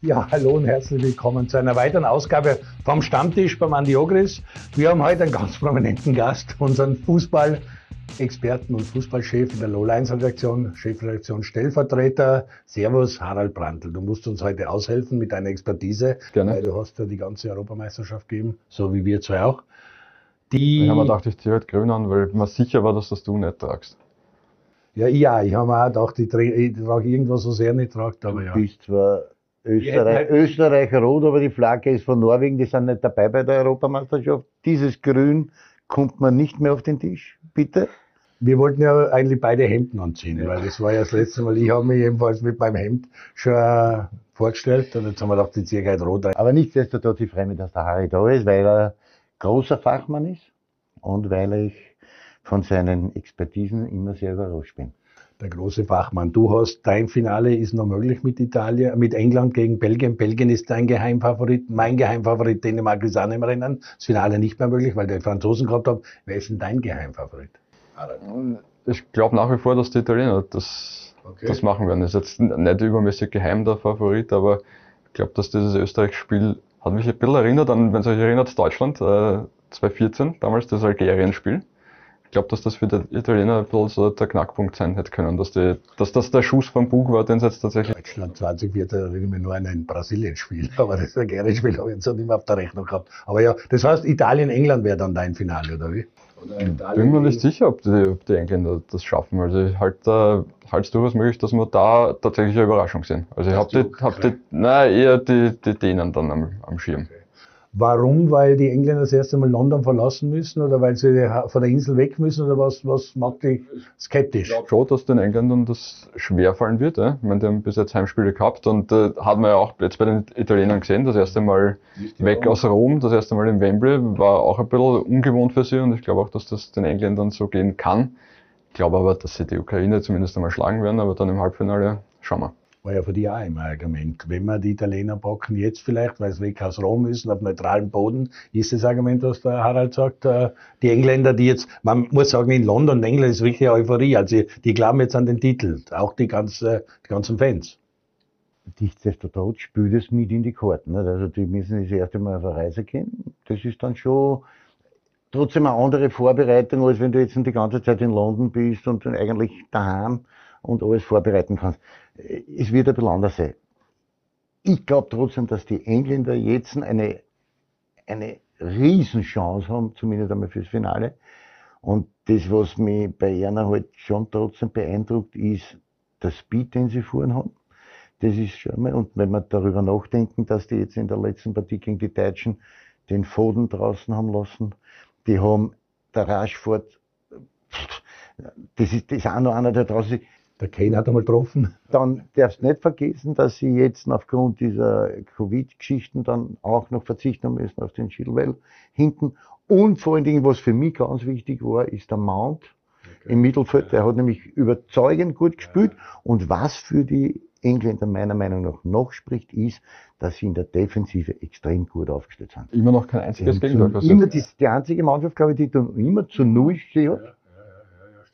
Ja, hallo und herzlich willkommen zu einer weiteren Ausgabe vom Stammtisch beim Andi Ogris. Wir haben heute einen ganz prominenten Gast, unseren Fußball-Experten und Fußballchef in der Low-Lines-Redaktion, Chefredaktion Stellvertreter. Servus, Harald Brandl. Du musst uns heute aushelfen mit deiner Expertise, Gerne. weil du hast ja die ganze Europameisterschaft gegeben, so wie wir zwei auch. Die ich habe mir gedacht, ich ziehe halt grün an, weil mir sicher war, dass das du nicht tragst. ja, ja, ich habe mir auch gedacht, ich, trage- ich trage irgendwas, was er nicht tragt, aber Du ja. bist zwar Österreich, hätten- Österreich rot, aber die Flagge ist von Norwegen, die sind nicht dabei bei der Europameisterschaft. Dieses Grün kommt man nicht mehr auf den Tisch, bitte. Wir wollten ja eigentlich beide Hemden anziehen, weil das war ja das letzte Mal. Ich habe mich jedenfalls mit meinem Hemd schon äh, vorgestellt und jetzt haben wir gedacht, ich ziehe rot ein. Aber nichtsdestotrotz, ich freue mich, dass der Harry da ist, weil er großer Fachmann ist und weil ich von seinen Expertisen immer sehr überrascht bin. Der große Fachmann. Du hast, dein Finale ist noch möglich mit Italien, mit England gegen Belgien. Belgien ist dein Geheimfavorit, mein Geheimfavorit, Dänemark ist auch nicht mehr Rennen. Das Finale nicht mehr möglich, weil der Franzosen gehabt haben. Wer ist denn dein Geheimfavorit? Ich glaube nach wie vor, dass die Italiener das, Okay. das machen werden. Das ist jetzt nicht übermäßig geheim der Favorit, aber ich glaube, dass dieses Österreich-Spiel hat mich ein bisschen erinnert an, wenn es euch erinnert, Deutschland äh, 2014, damals das Algerien-Spiel. Ich glaube, dass das für die Italiener ein bisschen so der Knackpunkt sein hätte können, dass, die, dass das der Schuss vom Bug war, den sie jetzt tatsächlich Deutschland 2014 erinnere ich mich nur an ein Brasilien-Spiel, aber das Algerien-Spiel habe ich jetzt nicht mehr auf der Rechnung gehabt. Aber ja, das heißt, Italien-England wäre dann dein Finale, oder wie? Bin mir nicht sicher, ob die, ob die Engländer das schaffen. Also ich halte es durchaus möglich, dass wir da tatsächlich eine Überraschung sehen. Also ich habe die, hab die, nein, eher die, die Dänen dann am, am Schirm. Warum? Weil die Engländer das erste Mal London verlassen müssen oder weil sie von der Insel weg müssen oder was, was macht dich skeptisch? Ich glaube schon, dass den Engländern das schwerfallen wird. Ja? Ich meine, die haben bis jetzt Heimspiele gehabt und äh, hat man ja auch jetzt bei den Italienern gesehen, das erste Mal weg aus Rom, das erste Mal im Wembley, war auch ein bisschen ungewohnt für sie und ich glaube auch, dass das den Engländern so gehen kann. Ich glaube aber, dass sie die Ukraine zumindest einmal schlagen werden, aber dann im Halbfinale schauen wir. War ja für die auch immer ein Argument. Wenn wir die Italiener packen, jetzt vielleicht, weil sie weg aus Rom müssen, auf neutralem Boden, ist das Argument, was der Harald sagt, äh, die Engländer, die jetzt, man muss sagen, in London, England ist richtig Euphorie. Also die glauben jetzt an den Titel, auch die, ganze, die ganzen Fans. Nichtsdestotrotz spielt es mit in die Karten. Also die müssen das erste Mal auf eine Reise gehen. Das ist dann schon trotzdem eine andere Vorbereitung, als wenn du jetzt die ganze Zeit in London bist und dann eigentlich daheim und alles vorbereiten kannst. Es wird ein bisschen anders sein. Ich glaube trotzdem, dass die Engländer jetzt eine, eine Riesenchance haben, zumindest einmal fürs Finale. Und das, was mich bei Erna halt schon trotzdem beeindruckt, ist der Speed, den sie vorhin haben. Das ist schon mal, und wenn wir darüber nachdenken, dass die jetzt in der letzten Partie gegen die Deutschen den Foden draußen haben lassen, die haben der Rashford, das ist, das ist auch noch einer, der draußen ist. Der Kane hat einmal getroffen. Dann darfst du nicht vergessen, dass sie jetzt aufgrund dieser Covid-Geschichten dann auch noch verzichten müssen auf den Chilwell hinten. Und vor allen Dingen, was für mich ganz wichtig war, ist der Mount im Mittelfeld. Der hat nämlich überzeugend gut gespielt. Und was für die Engländer meiner Meinung nach noch spricht, ist, dass sie in der Defensive extrem gut aufgestellt sind. Immer noch kein einziges Gegentor immer die, die einzige Mannschaft, glaube ich, die dann immer zu Null stehen hat.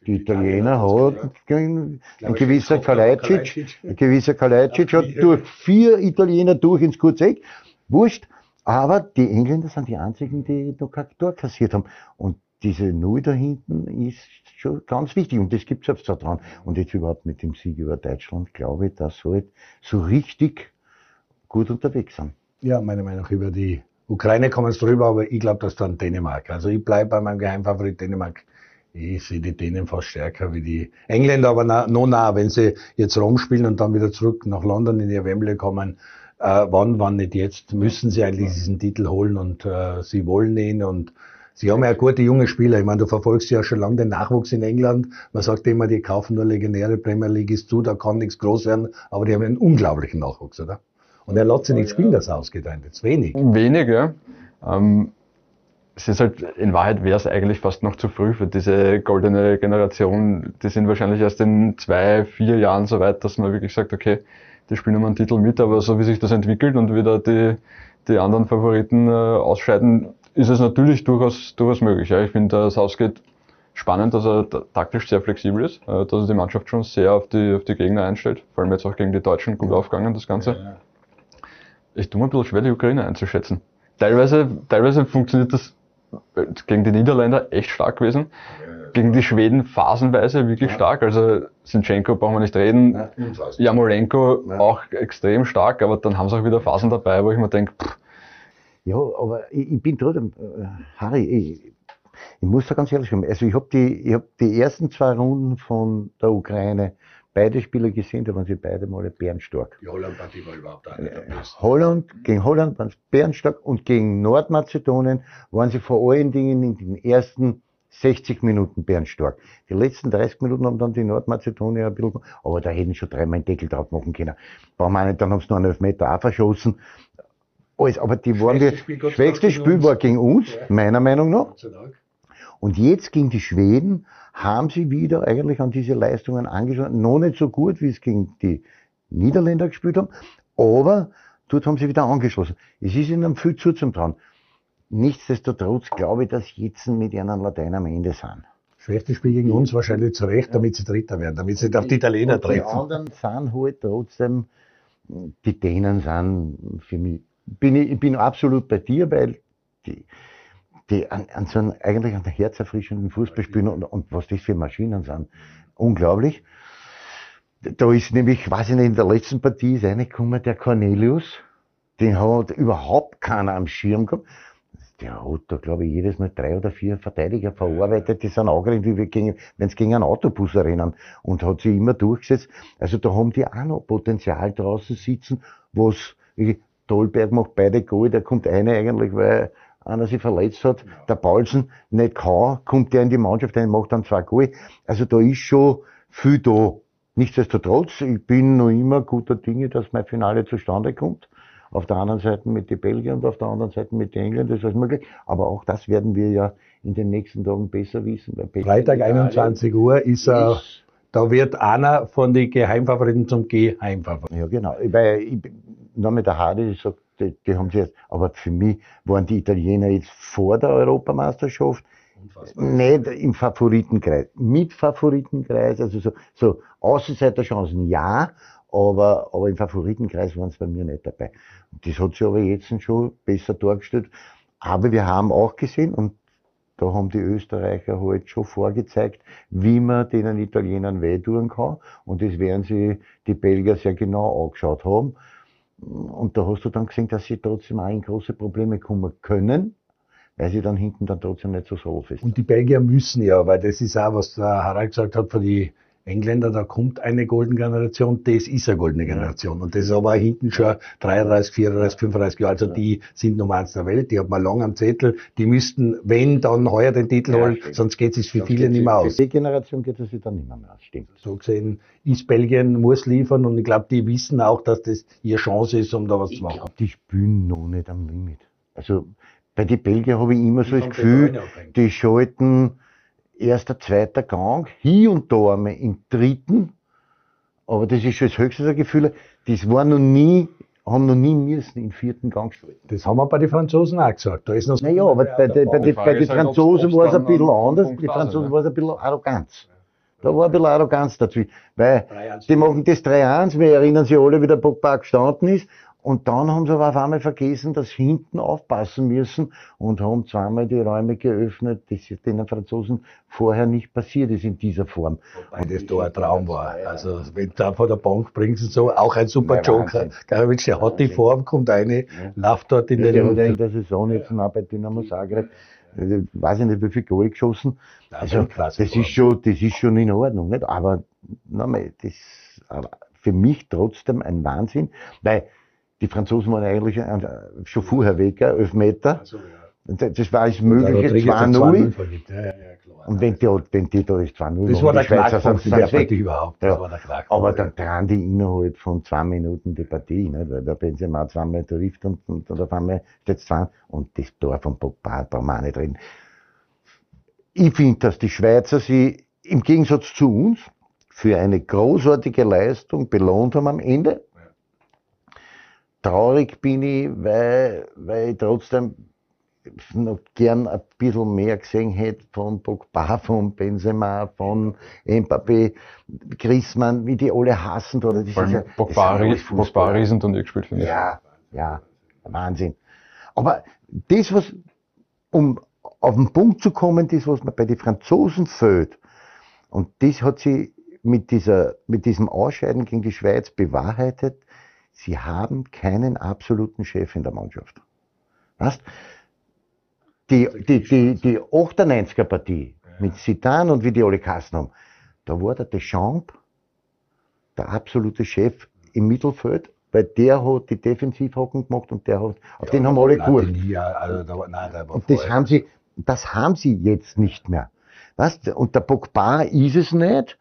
Die Italiener hat ein, ein gewisser Kalajdzic, ein gewisser Kalajdzic hat durch vier Italiener durch ins Kurzeck. Wurscht. Aber die Engländer sind die einzigen, die noch kein Tor kassiert haben. Und diese Null da hinten ist schon ganz wichtig. Und das gibt es dran. Und jetzt überhaupt mit dem Sieg über Deutschland, glaube ich, dass sie halt so richtig gut unterwegs sind. Ja, meiner Meinung nach über die Ukraine kommen es drüber, aber ich glaube, dass dann Dänemark. Also ich bleibe bei meinem Geheimfavorit Dänemark. Ich sehe die Dänen fast stärker wie die Engländer, aber na, noch nah, wenn sie jetzt rumspielen und dann wieder zurück nach London in ihr Wembley kommen, äh, wann, wann nicht jetzt, müssen sie eigentlich diesen Titel holen und äh, sie wollen ihn und sie haben ja gute junge Spieler. Ich meine, du verfolgst ja schon lange den Nachwuchs in England. Man sagt immer, die kaufen nur legendäre Premier League ist zu, da kann nichts groß werden, aber die haben einen unglaublichen Nachwuchs, oder? Und er lässt sich nicht spielen, das ausgeteilt, jetzt wenig. Wenig, ja. Ähm, es ist halt, in Wahrheit wäre es eigentlich fast noch zu früh für diese goldene Generation. Die sind wahrscheinlich erst in zwei, vier Jahren so weit, dass man wirklich sagt, okay, die spielen um einen Titel mit, aber so wie sich das entwickelt und wieder die, die anderen Favoriten äh, ausscheiden, ist es natürlich durchaus, durchaus möglich. Ja. Ich finde, das Southgate spannend, dass er taktisch sehr flexibel ist, äh, dass er die Mannschaft schon sehr auf die, auf die Gegner einstellt, vor allem jetzt auch gegen die Deutschen gut aufgegangen, das Ganze. Ich tue mir ein bisschen schwer, die Ukraine einzuschätzen. Teilweise, teilweise funktioniert das gegen die Niederländer echt stark gewesen. Gegen die Schweden phasenweise wirklich Ja. stark. Also Sinchenko brauchen wir nicht reden. Ja. Jamolenko Ja. auch extrem stark, aber dann haben sie auch wieder Phasen dabei, wo ich mir denke, pff, Ja, aber ich, ich bin trotzdem, äh, Harry, ich, ich muss da ganz ehrlich sein. Also ich habe die, ich hab die ersten zwei Runden von der Ukraine, beide Spieler gesehen, da waren sie beide mal bärenstark. Die Holland-Partie war überhaupt auch nicht am besten. Holland, gegen Holland waren sie bärenstark und gegen Nordmazedonien waren sie vor allen Dingen in den ersten 60 Minuten bärenstark. Die letzten 30 Minuten haben dann die Nordmazedonier ein bisschen, aber da hätten sie schon dreimal einen Deckel drauf machen können. Wir auch nicht, dann haben sie noch einen Elfmeter auch verschossen. Alles, aber die waren Spiel, sei schwächste Spiel uns. war gegen uns, Ja. meiner Meinung nach. Und jetzt gegen die Schweden haben sie wieder eigentlich an diese Leistungen angeschaut. Noch nicht so gut, wie es gegen die Niederländer gespielt haben, aber dort haben sie wieder angeschlossen. Es ist ihnen viel zuzutrauen. Nichtsdestotrotz glaube ich, dass jetzt mit ihren Latein am Ende sind. Schwächstes Spiel gegen uns wahrscheinlich zu Recht, damit sie Dritter werden, damit sie nicht auf die Italiener Und Die treffen. anderen sind halt trotzdem, die Dänen sind für mich, bin ich, ich bin absolut bei dir, weil die, die an, an so einem, eigentlich an herzerfrischenden Fußball spielen und, und was das für Maschinen sind. Unglaublich. Da ist nämlich, weiß ich nicht, in der letzten Partie ist reingekommen, der Cornelius. Den hat überhaupt keiner am Schirm gehabt. Der hat da, glaube ich, jedes Mal drei oder vier Verteidiger verarbeitet, die sind angerannt, wenn sie gegen einen Autobus rennen und hat sich immer durchgesetzt. Also da haben die auch noch Potenzial draußen sitzen, was, wie Dolberg macht beide Goal, der kommt eine eigentlich, weil einer sich verletzt hat, der Paulsen nicht kann, kommt der in die Mannschaft ein, macht dann zwei Goal. Also da ist schon viel da. Nichtsdestotrotz, ich bin noch immer guter Dinge, dass mein Finale zustande kommt. Auf der anderen Seite mit den Belgiern und auf der anderen Seite mit den Engländern, das ist alles möglich. Aber auch das werden wir ja in den nächsten Tagen besser wissen. Freitag Italien 21 Uhr ist, äh, ist- da wird einer von den Geheimfavoriten zum Geheimfavoriten. Ja, genau. Weil ich, noch mit der Hardy, ich sag, die, die haben sie jetzt, aber für mich waren die Italiener jetzt vor der Europameisterschaft Unfassbar. nicht im Favoritenkreis. Mit Favoritenkreis, also so, so Außenseiterchancen ja, aber, aber im Favoritenkreis waren sie bei mir nicht dabei. Und das hat sich aber jetzt schon besser dargestellt. Aber wir haben auch gesehen, und da haben die Österreicher halt schon vorgezeigt, wie man denen Italienern wehtun kann. Und das werden sie die Belgier sehr genau angeschaut haben. Und da hast du dann gesehen, dass sie trotzdem auch in große Probleme kommen können, weil sie dann hinten dann trotzdem nicht so solfest Und die Belgier müssen ja, weil das ist auch, was der Harald gesagt hat, von die Engländer, da kommt eine goldene Generation, das ist eine goldene Generation. Und das ist aber hinten schon 33, 34, 35 Jahre, also die sind Nummer eins der Welt, die hat man lang am Zettel, die müssten, wenn, dann heuer den Titel Ja, holen, stimmt. sonst geht es für Sonst viele nicht mehr für aus. Die Generation geht es sich dann nicht mehr aus, stimmt. So gesehen ist Belgien, muss liefern und ich glaube, die wissen auch, dass das ihre Chance ist, um da was Ich zu machen. glaube, die spielen noch nicht am Limit. Also bei den Belgier habe ich immer so Die das vom Gefühl, die schalten erster, zweiter Gang, hier und da einmal im dritten, aber das ist schon das höchste der Gefühle, das war noch nie, haben noch nie müssen im vierten Gang schalten. Das haben wir bei den Franzosen auch gesagt. Da ist noch Naja, aber bei, bei, bei, Die bei den halt, Franzosen war es ein bisschen anders, die Franzosen ne? war es ein bisschen Arroganz. Da war ein bisschen Arroganz dazwischen, weil 3-1. die machen das 3-1, wir erinnern sich alle, wie der Pogba gestanden ist, und dann haben sie aber auf einmal vergessen, dass sie hinten aufpassen müssen und haben zweimal die Räume geöffnet, das den Franzosen vorher nicht passiert ist in dieser Form. Weil das da ein Traum war. Also, wenn du da von der Bank bringst und so, auch ein super Ja, Joker. Garavic, der hat die. Form, kommt eine, läuft dort in Ja, der ja den. in der Saison jetzt auch bei Dynamo Zagreb, weiß ich nicht, wie viel Goal geschossen. Also, das ist schon, das ist schon in Ordnung, nicht? Aber, nochmal, das, aber für mich trotzdem ein Wahnsinn, weil die Franzosen waren eigentlich schon vorher weg, ja. Und Das das war als Der mögliche Rodriguez hat 2-0. vergibt. Ja, ja. Und wenn die, wenn die da das 2-0 das war der Knackpunkt der. Partie überhaupt. Das war der Knackpunkt. Aber dann drehen die innerhalb von zwei Minuten die Partie, nicht? weil der Benzema zweimal trifft und, und, und auf einmal steht es zwei und das Tor von Pogba brauchen wir nicht reden. Ich finde, dass die Schweizer sie im Gegensatz zu uns für eine großartige Leistung belohnt haben am Ende. Traurig bin ich, weil, weil ich trotzdem noch gern ein bisschen mehr gesehen hätte von Pogba, von Benzema, von Mbappé, Griezmann, wie die alle hassen. Oder das Vor ist ja, allem Pogba, Ries- Pogba. Riesenturnier gespielt, finde ich. Ja, ja. Wahnsinn. Aber das, was, um auf den Punkt zu kommen, das, was man bei den Franzosen fehlt, und das hat sie mit, dieser, mit diesem Ausscheiden gegen die Schweiz bewahrheitet, sie haben keinen absoluten Chef in der Mannschaft. Weißt? Die, die, die, die 98er Partie mit Sitan und wie die alle Kassen haben, da war der Deschamps der absolute Chef im Mittelfeld, weil der hat die Defensivhocken gemacht und der hat, auf ja, den haben alle gewusst. Also und das haben sie, das haben sie jetzt nicht mehr. Weißt? Und der Pogba ist es nicht.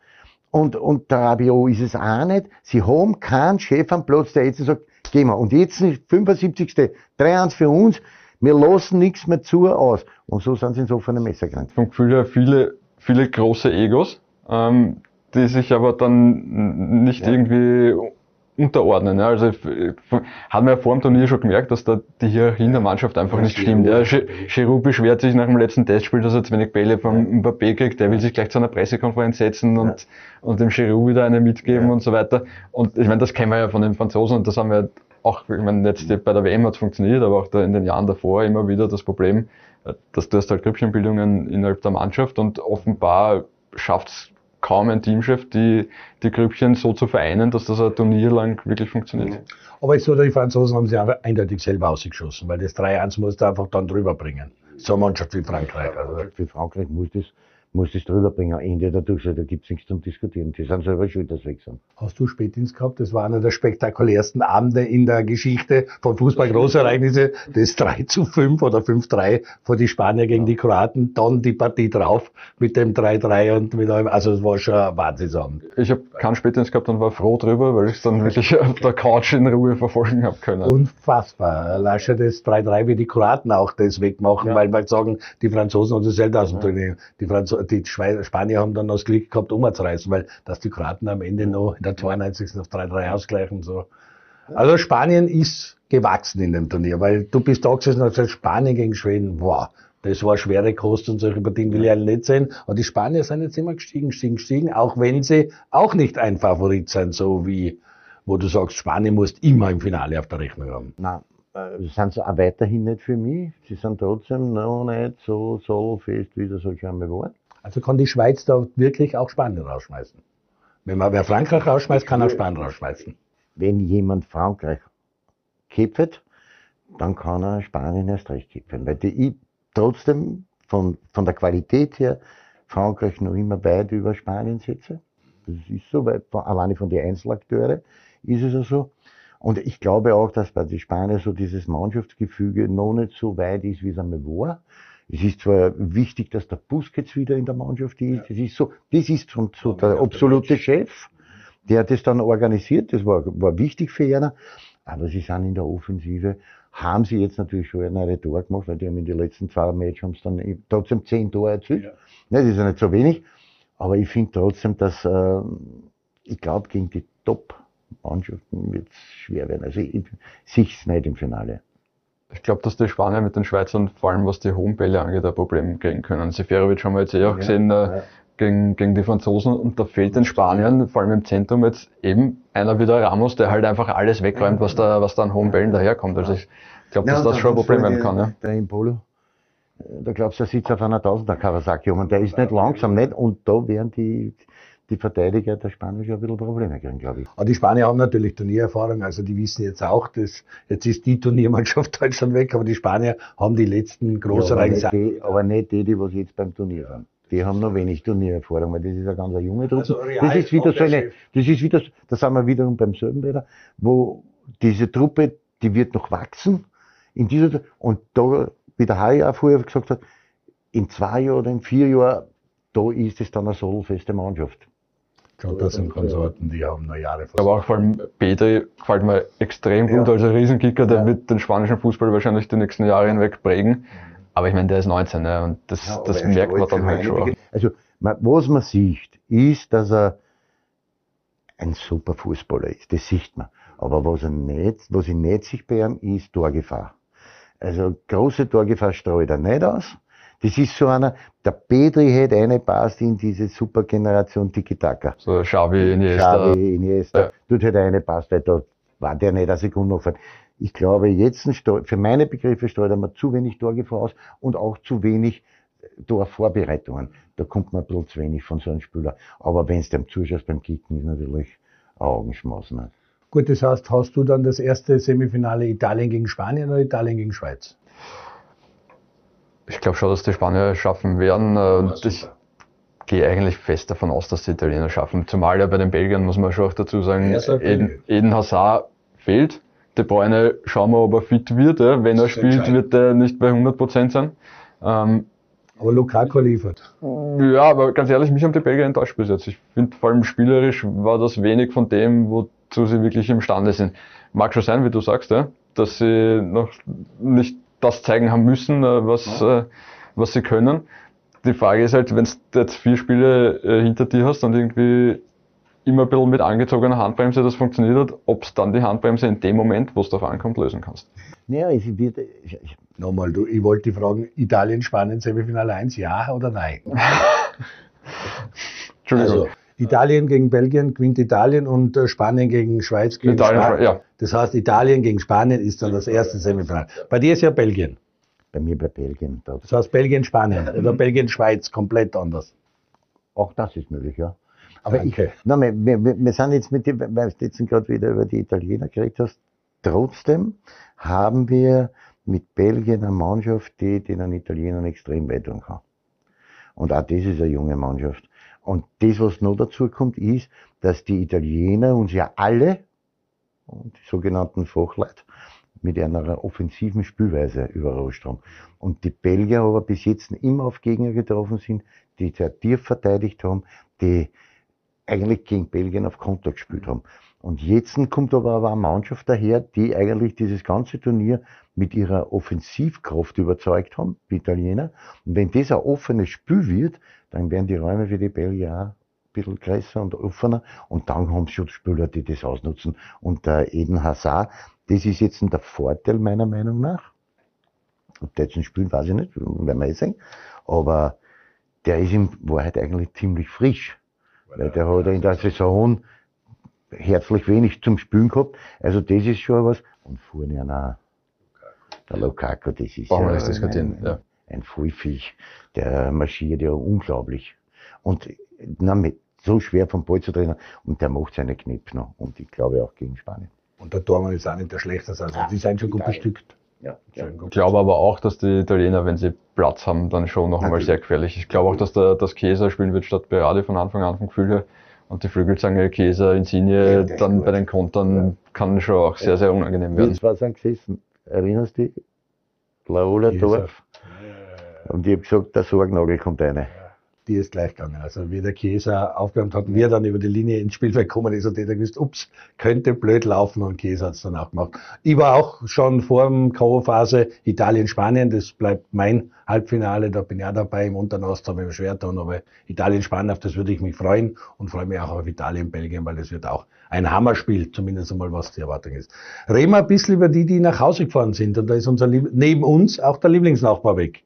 Und, und der Rabiot ist es auch nicht. Sie haben keinen Chef am Platz, der jetzt sagt, gehen wir. Und jetzt ist 75. 3-1 für uns. Wir lassen nichts mehr zu aus. Und so sind sie ins offene Messer gerannt. Vom Gefühl her viele, viele große Egos, ähm, die sich aber dann nicht ja. irgendwie unterordnen. Ja. Also hat man ja vor dem Turnier schon gemerkt, dass da die Hierarchie in der Mannschaft einfach ja, nicht stimmt. Ja. Giroud beschwert sich nach dem letzten Testspiel, dass er zu wenig Bälle vom Mbappé kriegt. Der will sich gleich zu einer Pressekonferenz setzen und, und dem Giroud wieder eine mitgeben und so weiter. Und ich meine, das kennen wir ja von den Franzosen und das haben wir auch, ich meine, jetzt bei der WM hat es funktioniert, aber auch da in den Jahren davor immer wieder das Problem, dass du hast halt Grüppchenbildungen innerhalb der Mannschaft und offenbar schafft es kaum ein Teamchef, die, die Grüppchen so zu vereinen, dass das ein Turnier lang wirklich funktioniert. Aber ich so, die Franzosen haben sich einfach eindeutig selber ausgeschossen, weil das 3-1 musst du einfach dann drüber bringen. So eine Mannschaft wie Frankreich. Also. Für Frankreich muss das muss es drüber bringen. Ende der Durchschnitt, da gibt es nichts zum Diskutieren. Die sind selber schuld, dass weg sind. Hast du Spätdienst gehabt? Das war einer der spektakulärsten Abende in der Geschichte von Fußball-Großereignisse. Das 3 zu 5 oder 5-3 vor die Spanier gegen die Kroaten, dann die Partie drauf mit dem 3-3 und mit allem. Also es war schon ein Wahnsinnsabend. Ich habe keinen Spätdienst gehabt und war froh drüber, weil ich es dann wirklich auf der Couch in Ruhe verfolgen habe können. Unfassbar. Lasche das 3-3 wie die Kroaten auch das wegmachen, ja. weil wir sagen, die Franzosen haben das selber aus dem Turnier. Die Franzosen die Spanier haben dann das Glück gehabt, umzureißen, weil dass die Kroaten am Ende noch in der 92. auf 3-3 ausgleichen. So. Also Spanien ist gewachsen in dem Turnier, weil du bist da gesessen und hast gesagt, Spanien gegen Schweden, wow, das war schwere Kost und solche Partien will ich alle nicht sehen. Aber die Spanier sind jetzt immer gestiegen, gestiegen, gestiegen, auch wenn sie auch nicht ein Favorit sind, so wie, wo du sagst, Spanien muss immer im Finale auf der Rechnung haben. Nein, äh, sind sie auch weiterhin nicht für mich. Sie sind trotzdem noch nicht so salfest, wie das halt schon einmal war. Also kann die Schweiz da wirklich auch Spanien rausschmeißen. Wenn man wer Frankreich rausschmeißt, kann auch Spanien rausschmeißen. Wenn jemand Frankreich kippt, dann kann er Spanien erst recht kippen. Weil die, ich trotzdem von, von der Qualität her Frankreich noch immer weit über Spanien setze. Das ist so, weil alleine von den Einzelakteuren ist es ja so. Und ich glaube auch, dass bei den Spaniern so dieses Mannschaftsgefüge noch nicht so weit ist, wie es einmal war. Es ist zwar wichtig, dass der Busquets wieder in der Mannschaft ist. Das ist so, das ist so, so der absolute Chef. Der das dann organisiert. Das war, war wichtig für ihn. Aber sie sind in der Offensive, haben sie jetzt natürlich schon eine Tor gemacht, weil die haben in den letzten zwei Matches dann trotzdem zehn Tore erzielt. Ja. Das ist ja nicht so wenig. Aber ich finde trotzdem, dass, äh, ich glaube, gegen die Top-Mannschaften wird es schwer werden. Also ich sehe es nicht im Finale. Ich glaube, dass die Spanier mit den Schweizern, vor allem was die hohen Bälle angeht, ein Problem kriegen können. Seferovic haben wir jetzt eh auch ja, gesehen äh, ja. gegen, gegen die Franzosen und da fehlt den Spaniern, vor allem im Zentrum jetzt eben einer wie der Ramos, der halt einfach alles wegräumt, was da, was da an hohen Bällen daherkommt. Also ich glaube, dass das schon ein Problem werden kann. Ja. Der Impolo, da glaubst du, er sitzt auf einer Tausender Kawasaki und der ist nicht langsam, nicht? Und da werden die, die Verteidiger der Spanier schon ein bisschen Probleme kriegen, glaube ich. Aber die Spanier haben natürlich Turniererfahrung, also die wissen jetzt auch, dass jetzt ist die Turniermannschaft Deutschland weg, aber die Spanier haben die letzten großen ja, aber, nicht aber nicht die, die was jetzt beim Turnier waren. Die haben noch wenig Turniererfahrung, weil das ist eine ganz junge Truppe. Also das ist wieder so eine, das ist wieder, da sind wir wiederum beim selben wieder, wo diese Truppe, die wird noch wachsen, in dieser, und da, wie der Hai auch vorher gesagt hat, in zwei Jahren oder in vier Jahren, da ist es dann eine solfeste Mannschaft. Das sind Konsorten, die haben noch Jahre vor. Aber auch vor allem Petri gefällt mir extrem gut ja. als ein Riesenkicker, der ja. wird den spanischen Fußball wahrscheinlich die nächsten Jahre hinweg prägen. Aber ich meine, der ist 19 ne? und das, ja, das merkt man dann halt schon. Also, was man sieht, ist, dass er ein super Fußballer ist. Das sieht man. Aber was er nicht, was ich nicht sich bei ihm ist Torgefahr. Also große Torgefahr streut er nicht aus. Das ist so einer, der Petri hätte eine passt in diese Supergeneration Tiki-Taka. So Xavi, Iniesta. Xavi, Iniesta. Ja. Dort hätte eine passt, weil da war der nicht eine Sekunde noch. Ich glaube, jetzt für meine Begriffe steuert man zu wenig Torgefahr aus und auch zu wenig Torvorbereitungen. Da kommt man ein bisschen zu wenig von so einem Spieler. Aber wenn es dem zuschaust beim Kicken, ist natürlich Augenschmaus. Ne? Gut, das heißt, hast du dann das erste Semifinale Italien gegen Spanien oder Italien gegen Schweiz? Ich glaube schon, dass die Spanier schaffen werden. Und ich gehe eigentlich fest davon aus, dass die Italiener schaffen. Zumal ja bei den Belgiern, muss man schon auch dazu sagen, Eden, Eden Hazard fehlt. De Bruyne schauen wir, ob er fit wird. Ja. Wenn er spielt, wird er nicht bei 100% sein. Ähm, aber Lukaku liefert. Ja, aber ganz ehrlich, mich haben die Belgier enttäuscht bis jetzt. Ich finde vor allem spielerisch war das wenig von dem, wozu sie wirklich imstande sind. Mag schon sein, wie du sagst, ja, dass sie noch nicht das zeigen haben müssen, äh, was, ja. Äh, was sie können. Die Frage ist halt, wenn du jetzt vier Spiele äh, hinter dir hast und irgendwie immer ein bisschen mit angezogener Handbremse das funktioniert hat, ob es dann die Handbremse in dem Moment, wo es darauf ankommt, lösen kannst. Ja, es wird, ich, ich, Nochmal, du, ich wollte die fragen, Italien, Spanien, Semifinale 1, ja oder nein? Entschuldigung. Also, Italien gegen Belgien gewinnt Italien und äh, Spanien gegen Schweiz gewinnt Italien, Spanien. Ja. Das heißt, Italien gegen Spanien ist dann das erste Semifinale. Bei dir ist ja Belgien. Bei mir bei Belgien. Das heißt Belgien, Spanien oder Belgien, Schweiz, komplett anders. Auch das ist möglich, ja. Aber Danke. ich, na, wir, wir, wir sind jetzt mit dem, weil du jetzt gerade wieder über die Italiener geredet hast, trotzdem haben wir mit Belgien eine Mannschaft, die den Italienern extrem wehtun kann. Und auch das ist eine junge Mannschaft. Und das, was noch dazu kommt, ist, dass die Italiener uns ja alle, die sogenannten Fachleute, mit einer offensiven Spielweise überrascht haben. Und die Belgier aber bis jetzt immer auf Gegner getroffen sind, die sehr tief verteidigt haben, die eigentlich gegen Belgien auf Konter gespielt haben. Und jetzt kommt aber, eine Mannschaft daher, die eigentlich dieses ganze Turnier mit ihrer Offensivkraft überzeugt haben, die Italiener. Und wenn das ein offenes Spiel wird, dann werden die Räume für die Belgier auch ein bisschen größer und offener. Und dann haben sie schon Spieler, die das ausnutzen. Und der Eden Hazard, das ist jetzt der Vorteil meiner Meinung nach. Ob der jetzt ein Spiel, weiß ich nicht, werden wir eh sehen. Aber der ist in Wahrheit eigentlich ziemlich frisch. Weil der hat in der Saison herzlich wenig zum Spülen gehabt. Also das ist schon was. Und vorne einer, der Lukaku, das ist Brauchen ja nicht diskutieren. Ein, ja. Ein Vollviech, der marschiert ja unglaublich. Und na, mit, so schwer vom Ball zu trennen und der macht seine Knips noch. Und ich glaube auch gegen Spanien. Und der Tormann ist auch nicht der schlechteste. Also ja, die sind schon gut bestückt. Ja, ja. Ich glaube aber auch, dass die Italiener, wenn sie Platz haben, dann schon noch einmal sehr gefährlich. Ich glaube auch, dass der das Käser spielen wird statt Berardi von Anfang an vom Gefühl her. Und die Flügelzange Käser, Insigne, ja, dann bei den Kontern ja. kann schon auch sehr, sehr unangenehm werden. Das war sein gesessen. Erinnerst du dich? Laola Dorf. Und ich habe gesagt, der Sorgnagel kommt rein die ist gleich gegangen. Also wie der Käser aufgewärmt hat, wie er dann über die Linie ins Spielfeld gekommen ist und der gewusst, ups, könnte blöd laufen und Käser hat es dann auch gemacht. Ich war auch schon vor dem K.O.-Phase Italien-Spanien, das bleibt mein Halbfinale, da bin ich auch dabei, im Unternost habe ich mir aber Italien-Spanien, auf das würde ich mich freuen und freue mich auch auf Italien-Belgien, weil das wird auch ein Hammerspiel, zumindest einmal was die Erwartung ist. Reden wir ein bisschen über die, die nach Hause gefahren sind und da ist unser, neben uns auch der Lieblingsnachbar weg.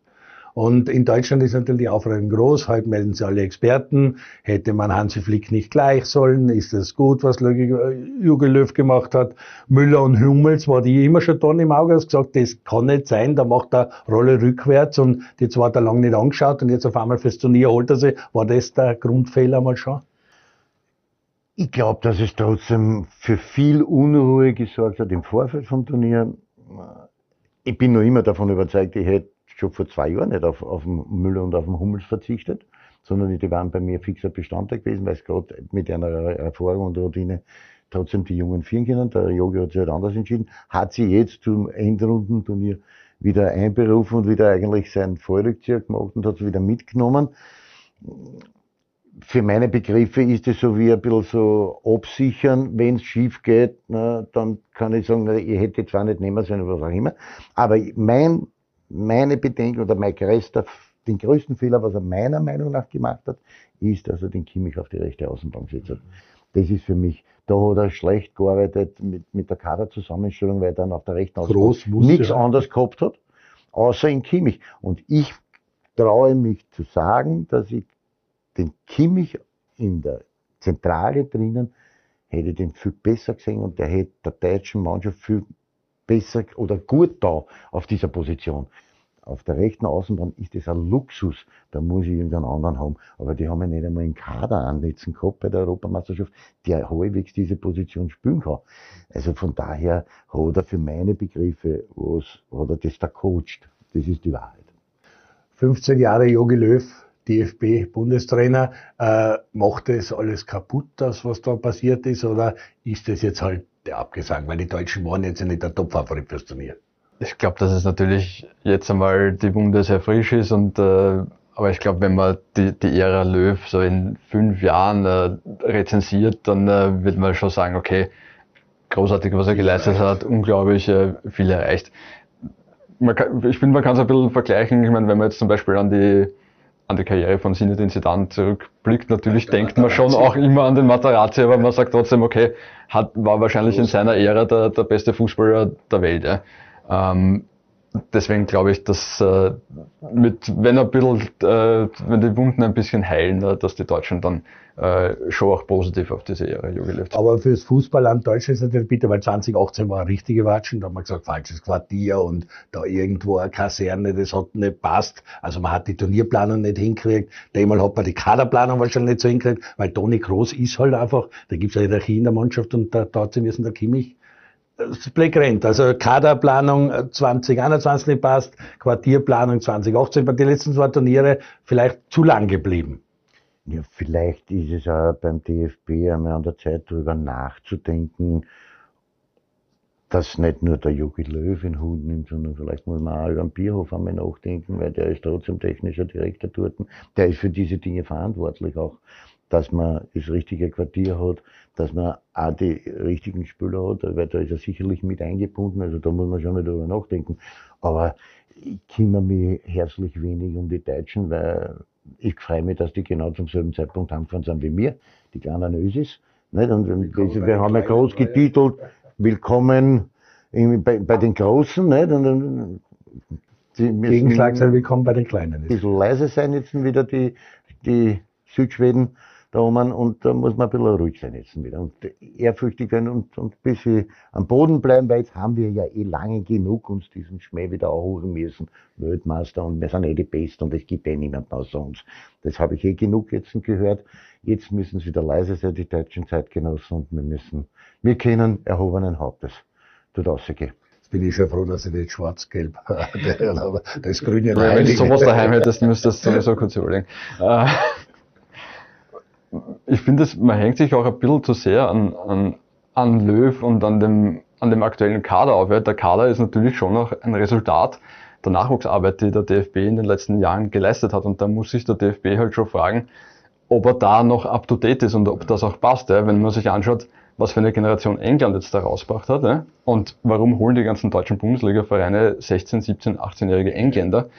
Und in Deutschland ist natürlich die Aufregung groß. Heute melden sie alle Experten. Hätte man Hansi Flick nicht gleich sollen? Ist das gut, was Jürgen Löw gemacht hat? Müller und Hummels war die immer schon da im Auge. Hat gesagt, das kann nicht sein. Da macht er Rolle rückwärts und zwei hat er lange nicht angeschaut und jetzt auf einmal fürs Turnier holt er sie. War das der Grundfehler mal schon? Ich glaube, dass es trotzdem für viel Unruhe gesorgt hat im Vorfeld vom Turnier. Ich bin noch immer davon überzeugt, ich hätte schon vor zwei Jahren nicht auf, auf den Müller und auf den Hummels verzichtet, sondern die waren bei mir fixer Bestandteil gewesen, weil es gerade mit einer Erfahrung und Routine trotzdem die Jungen führen können. Der Yogi hat sich halt anders entschieden, hat sie jetzt zum Endrundenturnier wieder einberufen und wieder eigentlich seinen Vorrückzieher gemacht und hat es wieder mitgenommen. Für meine Begriffe ist es so wie ein bisschen so absichern, wenn es schief geht, na, dann kann ich sagen, na, ich hätte zwar nicht nehmen sollen, was auch immer. Aber mein meine Bedenken oder mein größter, den größten Fehler, was er meiner Meinung nach gemacht hat, ist, dass er den Kimmich auf die rechte Außenbank setzt hat. Das ist für mich, da hat er schlecht gearbeitet mit, mit der Kaderzusammenstellung, weil er dann auf der rechten Außenbank nichts ja. anderes gehabt hat, außer in Kimmich. Und ich traue mich zu sagen, dass ich den Kimmich in der Zentrale drinnen hätte den viel besser gesehen und der hätte der deutschen Mannschaft viel besser oder gut da auf dieser Position. Auf der rechten Außenbahn ist das ein Luxus. Da muss ich irgendeinen anderen haben. Aber die haben ja nicht einmal einen Kader ansetzen gehabt bei der Europameisterschaft, der halbwegs diese Position spielen kann. Also von daher hat er für meine Begriffe was, hat er das da coacht. Das ist die Wahrheit. 15 Jahre Jogi Löw, DFB-Bundestrainer. Äh, macht das alles kaputt, das, was da passiert ist? Oder ist das jetzt halt der Abgesang? Weil die Deutschen waren jetzt ja nicht der Top-Favorit fürs Turnier. Ich glaube, dass es natürlich jetzt einmal die Wunde sehr frisch ist und äh, aber ich glaube, wenn man die, die Ära Löw so in fünf Jahren äh, rezensiert, dann äh, wird man schon sagen, okay, großartig, was er geleistet hat, unglaublich äh, viel erreicht. Kann, ich finde, man kann es ein bisschen vergleichen. Ich meine, wenn man jetzt zum Beispiel an die an die Karriere von Zinedine Zidane zurückblickt, natürlich denkt man schon auch immer an den Materazzi, aber man sagt trotzdem, okay, hat, war wahrscheinlich in seiner Ära der, der beste Fußballer der Welt. Ja. Ähm, deswegen glaube ich, dass äh, mit, wenn ein bisschen, äh, wenn die Wunden ein bisschen heilen, äh, dass die Deutschen dann äh, schon auch positiv auf diese Ära jubiliert. Aber fürs Fußballland Deutschland ist natürlich bitte, weil 2018 war eine richtige Watschen, da haben wir gesagt, falsches Quartier und da irgendwo eine Kaserne, das hat nicht passt. Also man hat die Turnierplanung nicht hinkriegt. Einmal hat man die Kaderplanung wahrscheinlich nicht so hinkriegt, weil Toni Groß ist halt einfach, da gibt es eine Hierarchie in der Mannschaft und da, da müssen der Kimmich rennt. Also Kaderplanung 2021 nicht passt, Quartierplanung 2018 bei den letzten zwei Turniere vielleicht zu lang geblieben. Ja, vielleicht ist es auch beim DFB einmal an der Zeit, darüber nachzudenken, dass nicht nur der Jogi Löw in Hut nimmt, sondern vielleicht muss man auch über den Bierhof einmal nachdenken, weil der ist trotzdem technischer Direktor dort. Der ist für diese Dinge verantwortlich auch dass man das richtige Quartier hat, dass man auch die richtigen Spieler hat, weil da ist er sicherlich mit eingebunden, also da muss man schon mal drüber nachdenken. Aber ich kümmere mich herzlich wenig um die Deutschen, weil ich freue mich, dass die genau zum selben Zeitpunkt angefahren sind wie mir, die kleinen Ösis. Nicht? Und wir, wir haben ja groß getitelt, willkommen in, bei, bei, den Großen. Nicht? Und, und, die Gegenschlag sein, willkommen bei den Kleinen. Ein bisschen leise sein jetzt wieder die, die Südschweden da oben und da muss man ein bisschen ruhig sein jetzt wieder und ehrfürchtig werden und, und ein bisschen am Boden bleiben, weil jetzt haben wir ja eh lange genug uns diesen Schmäh wieder erholen müssen. Weltmeister und wir sind eh die Besten und es gibt eh niemanden außer uns. Das habe ich eh genug jetzt gehört. Jetzt müssen sie wieder leise sein, die deutschen Zeitgenossen und wir müssen, wir kennen erhobenen Hauptes dort rausgehen. Jetzt bin ich schon froh, dass ich nicht schwarz-gelb das Grüne ja, Wenn du sowas daheim hättest, müsstest du sowieso kurz überlegen. Ich finde, man hängt sich auch ein bisschen zu sehr an, an, an Löw und an dem, an dem aktuellen Kader auf. Der Kader ist natürlich schon noch ein Resultat der Nachwuchsarbeit, die der DFB in den letzten Jahren geleistet hat. Und da muss sich der DFB halt schon fragen, ob er da noch up to date ist und ob das auch passt. Wenn man sich anschaut, was für eine Generation England jetzt da rausgebracht hat und warum holen die ganzen deutschen Bundesliga-Vereine 16, 17, 18-jährige Engländer,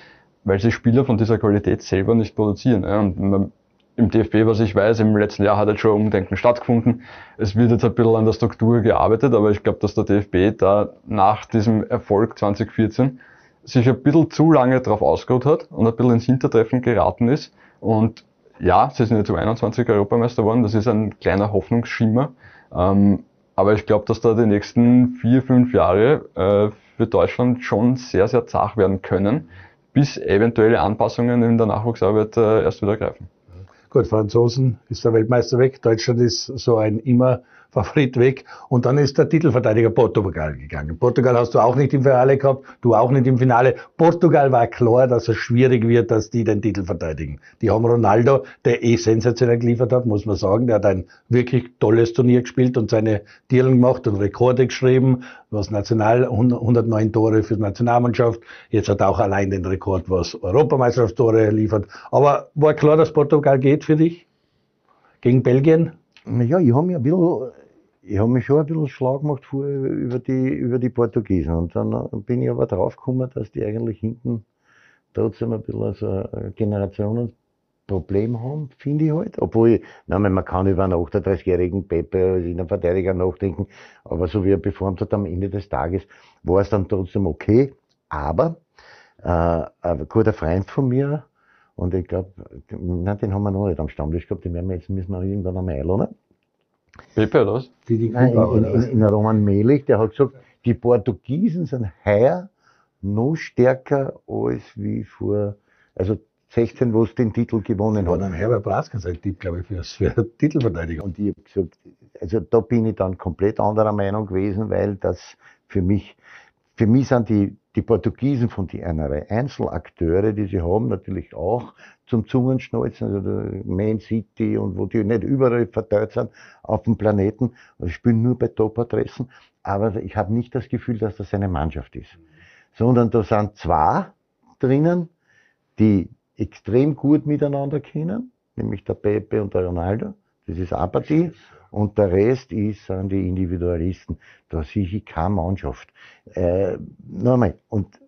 weil sie Spieler von dieser Qualität selber nicht produzieren. Und man im DFB, was ich weiß, im letzten Jahr hat jetzt schon Umdenken stattgefunden. Es wird jetzt ein bisschen an der Struktur gearbeitet, aber ich glaube, dass der DFB da nach diesem Erfolg 2014 sich ein bisschen zu lange drauf ausgeruht hat und ein bisschen ins Hintertreffen geraten ist. Und ja, sie sind jetzt um 21 Europameister geworden, das ist ein kleiner Hoffnungsschimmer. Ähm, aber ich glaube, dass da die nächsten vier, fünf Jahre äh, für Deutschland schon sehr, sehr zart werden können, bis eventuelle Anpassungen in der Nachwuchsarbeit äh, erst wieder greifen. Gut, Franzosen ist der Weltmeister weg, Deutschland ist so ein immer Favorit weg. Und dann ist der Titelverteidiger Portugal gegangen. Portugal hast du auch nicht im Finale gehabt, du auch nicht im Finale. Portugal war klar, dass es schwierig wird, dass die den Titel verteidigen. Die haben Ronaldo, der eh sensationell geliefert hat, muss man sagen. Der hat ein wirklich tolles Turnier gespielt und seine Dealen gemacht und Rekorde geschrieben, was national, 109 Tore für die Nationalmannschaft. Jetzt hat er auch allein den Rekord, was Europameisterschaftstore liefert. Aber war klar, dass Portugal geht für dich? Gegen Belgien? Naja, ich habe mich ein bisschen, ich habe mich schon ein bisschen schlau gemacht vorher über die, über die Portugiesen. Und dann bin ich aber draufgekommen, dass die eigentlich hinten trotzdem ein bisschen so ein Generationenproblem haben, finde ich halt. Obwohl, nein, man kann über einen 38-jährigen Pepe als Innenverteidiger nachdenken, aber so wie er performt hat am Ende des Tages, war es dann trotzdem okay. Aber äh, ein guter Freund von mir, und ich glaube, nein, den haben wir noch nicht am Stammtisch gehabt, den werden wir jetzt, müssen wir irgendwann einmal einladen. Pepe oder was? Die, die Nein, in, in, in, Roman Melich, der hat gesagt, die Portugiesen sind heuer noch stärker als wie vor, also 16, wo es den Titel gewonnen hat. dann Herbert Blaska sein Tipp, glaube ich, für, für Titelverteidigung. Und ich habe gesagt, also da bin ich dann komplett anderer Meinung gewesen, weil das für mich, für mich sind die, die Portugiesen von die einer Einzelakteure, die sie haben, natürlich auch zum Zungenschnalzen, also Man City und wo die nicht überall verteilt sind auf dem Planeten. Also ich spiele nur bei Top-Adressen, aber ich habe nicht das Gefühl, dass das eine Mannschaft ist. Sondern da sind zwei drinnen, die extrem gut miteinander kennen, nämlich der Pepe und der Ronaldo. Das ist eine Partie. Und der Rest ist, sind die Individualisten. Da sehe ich keine Mannschaft. Äh, nochmal, und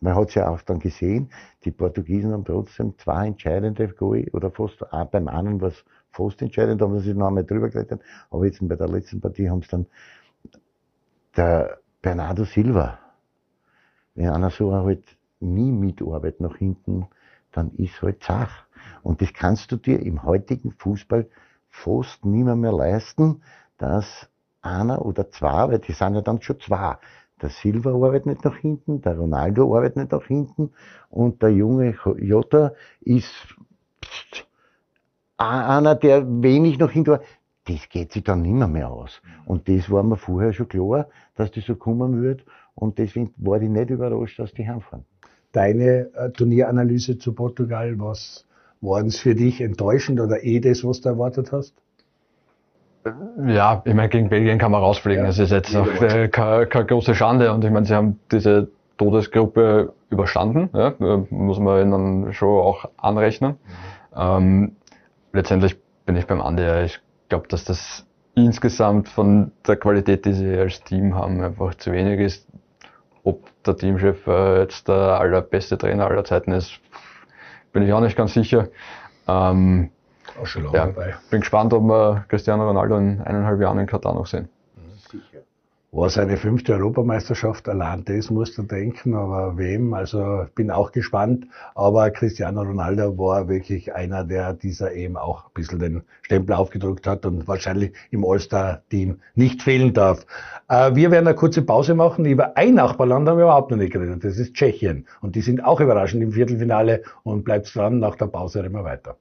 man hat es ja auch dann gesehen, die Portugiesen haben trotzdem zwei entscheidende Goal, oder fast, auch beim einen war es fast entscheidend, haben sie noch einmal drüber geredet, aber jetzt bei der letzten Partie haben es dann der Bernardo Silva, wenn einer so halt nie mitarbeitet nach hinten, dann ist halt Zach. Und das kannst du dir im heutigen Fußball fast mehr, mehr leisten, dass einer oder zwei, weil die sind ja dann schon zwei. Der Silva arbeitet nicht nach hinten, der Ronaldo arbeitet nicht nach hinten und der junge Jota ist einer, der wenig nach hinten war. Das geht sich dann nimmer mehr aus. Und das war mir vorher schon klar, dass das so kommen wird. Und deswegen war ich nicht überrascht, dass die heimfahren. Deine äh, Turnieranalyse zu Portugal, was es für dich enttäuschend oder eh das, was du erwartet hast? Ja, ich meine, gegen Belgien kann man rausfliegen. Ja, das ist jetzt auch äh, keine, keine große Schande. Und ich meine, sie haben diese Todesgruppe überstanden. Ja, äh, muss man ihnen schon auch anrechnen. Ähm, letztendlich bin ich beim Andi. Ich glaube, dass das insgesamt von der Qualität, die sie als Team haben, einfach zu wenig ist. Ob der Teamchef äh, jetzt der allerbeste Trainer aller Zeiten ist, bin ich auch nicht ganz sicher. Ähm, Auch schon lange ja, dabei. bin gespannt, ob wir Cristiano Ronaldo in eineinhalb Jahren in Katar noch sehen. War seine fünfte Europameisterschaft, allein das musst du denken, aber wem? Also bin auch gespannt. Aber Cristiano Ronaldo war wirklich einer, der dieser eben auch ein bisschen den Stempel aufgedrückt hat und wahrscheinlich im All-Star-Team nicht fehlen darf. Äh, wir werden eine kurze Pause machen. Über ein Nachbarland haben wir überhaupt noch nicht geredet. Das ist Tschechien. Und die sind auch überraschend im Viertelfinale. Und bleibt dran, nach der Pause reden wir weiter.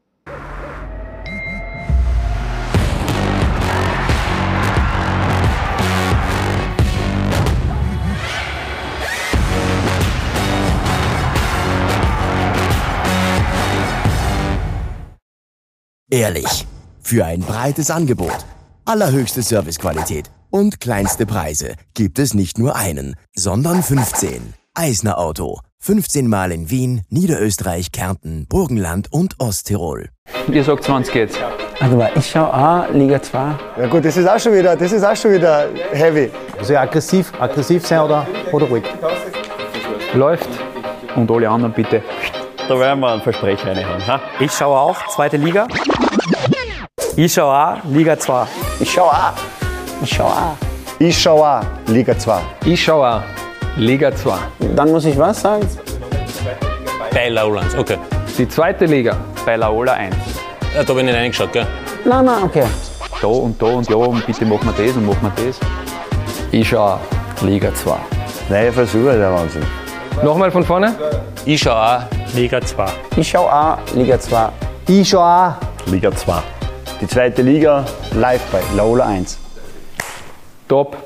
Ehrlich. Für ein breites Angebot, allerhöchste Servicequalität und kleinste Preise gibt es nicht nur einen, sondern 15. Eisner Auto. 15 Mal in Wien, Niederösterreich, Kärnten, Burgenland und Osttirol. Ihr sagt 20 jetzt. Also ich schaue auch Liga 2. Ja gut, das ist auch schon wieder, das ist auch schon wieder heavy. Also aggressiv, aggressiv sein oder, oder ruhig. Läuft. Und alle anderen bitte. Da werden wir einen Versprecher reinhauen. Ha? Ich schaue auch zweite Liga. Ich schaue auch Liga 2. Ich schau auch. Ich schaue auch. Ich schau auch Liga 2. Ich schaue auch. Liga 2. Dann muss ich was sagen? Bei Laulands, okay. Die zweite Liga. Bei Laola 1. Ja, da bin ich reingeschaut, gell? Nein, nein, okay. Da und da und ja und bitte machen wir das und machen wir das. Ich schaue auch. Liga 2. Neue Versuche, der Wahnsinn. Nochmal von vorne. Ich schaue auch Liga 2. Ich schaue auch Liga 2. Ich schaue auch. Liga 2. Die zweite Liga live bei Laola 1. Top.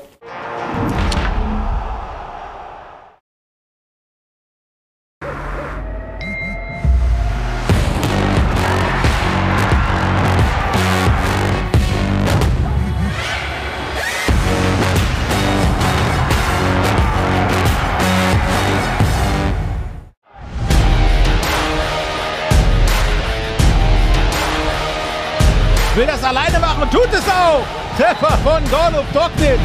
Will das alleine machen und tut es auch. Treffer von Golub Doknic.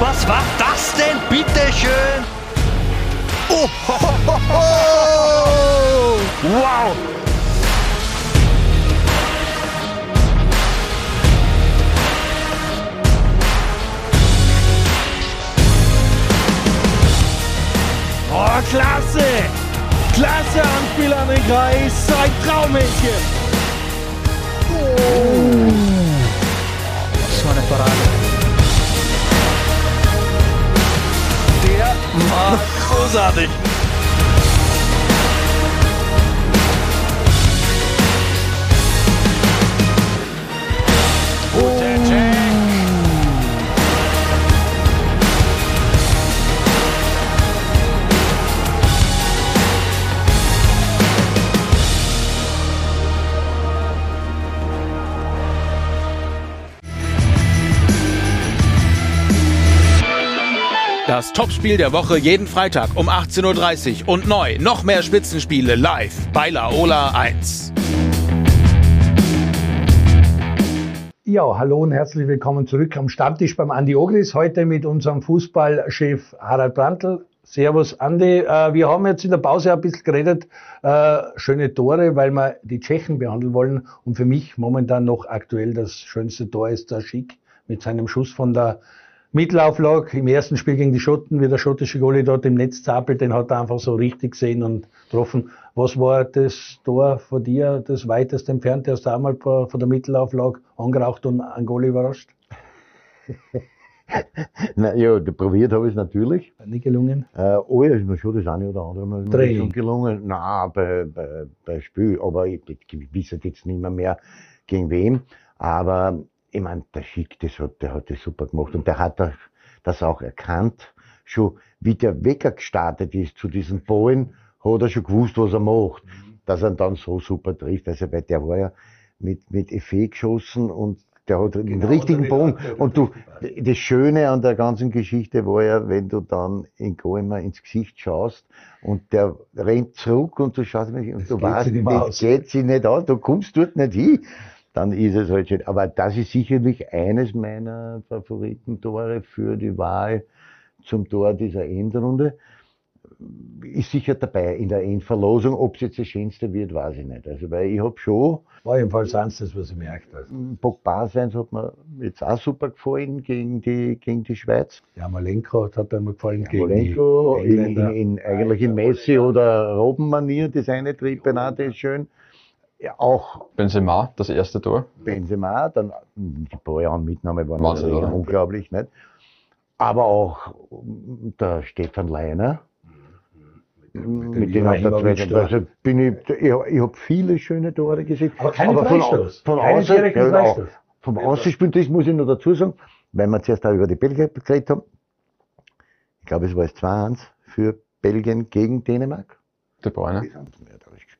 Was war das denn, bitteschön? Oh, ho, ho, ho. Wow! Oh, klasse! Klasse Anspiel an den Kreis. Ein Traummädchen. Das war eine Parade. Der war großartig. Das Topspiel der Woche jeden Freitag um 18.30 Uhr und neu noch mehr Spitzenspiele live bei Laola 1. Ja, hallo und herzlich willkommen zurück am Stammtisch beim Andi Ogris. Heute mit unserem Fußballchef Harald Brandl. Servus Andi. Äh, wir haben jetzt in der Pause ein bisschen geredet, äh, schöne Tore, weil wir die Tschechen behandeln wollen. Und für mich momentan noch aktuell das schönste Tor ist der Schick mit seinem Schuss von der Mittelauflage im ersten Spiel gegen die Schotten, wie der schottische Goalie dort im Netz zappelt, den hat er einfach so richtig gesehen und getroffen. Was war das Tor von dir, das weitest entfernt? Hast du einmal von der Mittelauflage angeraucht und einen Goalie überrascht? Na ja, probiert habe ich es natürlich. Nicht gelungen? Äh, oh ja, ist mir schon das eine oder andere Mal schon gelungen. Nein, bei, bei, bei Spiel, aber ich, ich weiß jetzt nicht mehr, mehr gegen wen. Aber ich meine, der Schick, das hat, der hat das super gemacht und der hat das- das auch erkannt. Schon wie der Wecker gestartet ist zu diesen Ballen, hat er schon gewusst, was er macht. Dass er ihn dann so super trifft. Also, weil der war ja mit, mit Effet geschossen und der hat den richtigen Bogen. Und du, das Schöne an der ganzen Geschichte war ja, wenn du dann in Goemer ins Gesicht schaust und der rennt zurück und du schaust mich und du geht weißt, das geht sich nicht aus, du kommst dort nicht hin. Dann ist es halt schön. Aber das ist sicherlich eines meiner Favoritentore für die Wahl zum Tor dieser Endrunde. Ist sicher dabei in der Endverlosung. Ob es jetzt das Schönste wird, weiß ich nicht. Also, weil ich habe schon War jedenfalls eins, das was ich merkt. Also. Pogba seins hat mir jetzt auch super gefallen gegen die, gegen die Schweiz. Ja, Malenko hat mir gefallen gegen Molenko, die in, in, in, eigentlich in Messi oder Robben-Manier, das eine Trippen auch, das ist schön. Ja, auch Benzema, das erste Tor. Benzema, dann die Bayern-Mitnahme waren Wahnsinn, natürlich oder? unglaublich, nicht? Aber auch mm, der Stefan Leiner, mit dem auf der Ibrahimovic zweiten da. also bin ich, ich, ich habe viele schöne Tore gesehen. Aber keinen von, von außen, ja, vom Außenspiel, das muss ich noch dazu sagen, weil wir zuerst auch über die Belgier geredet haben. Ich glaube, es war es 2-1 für Belgien gegen Dänemark. De Bruyne.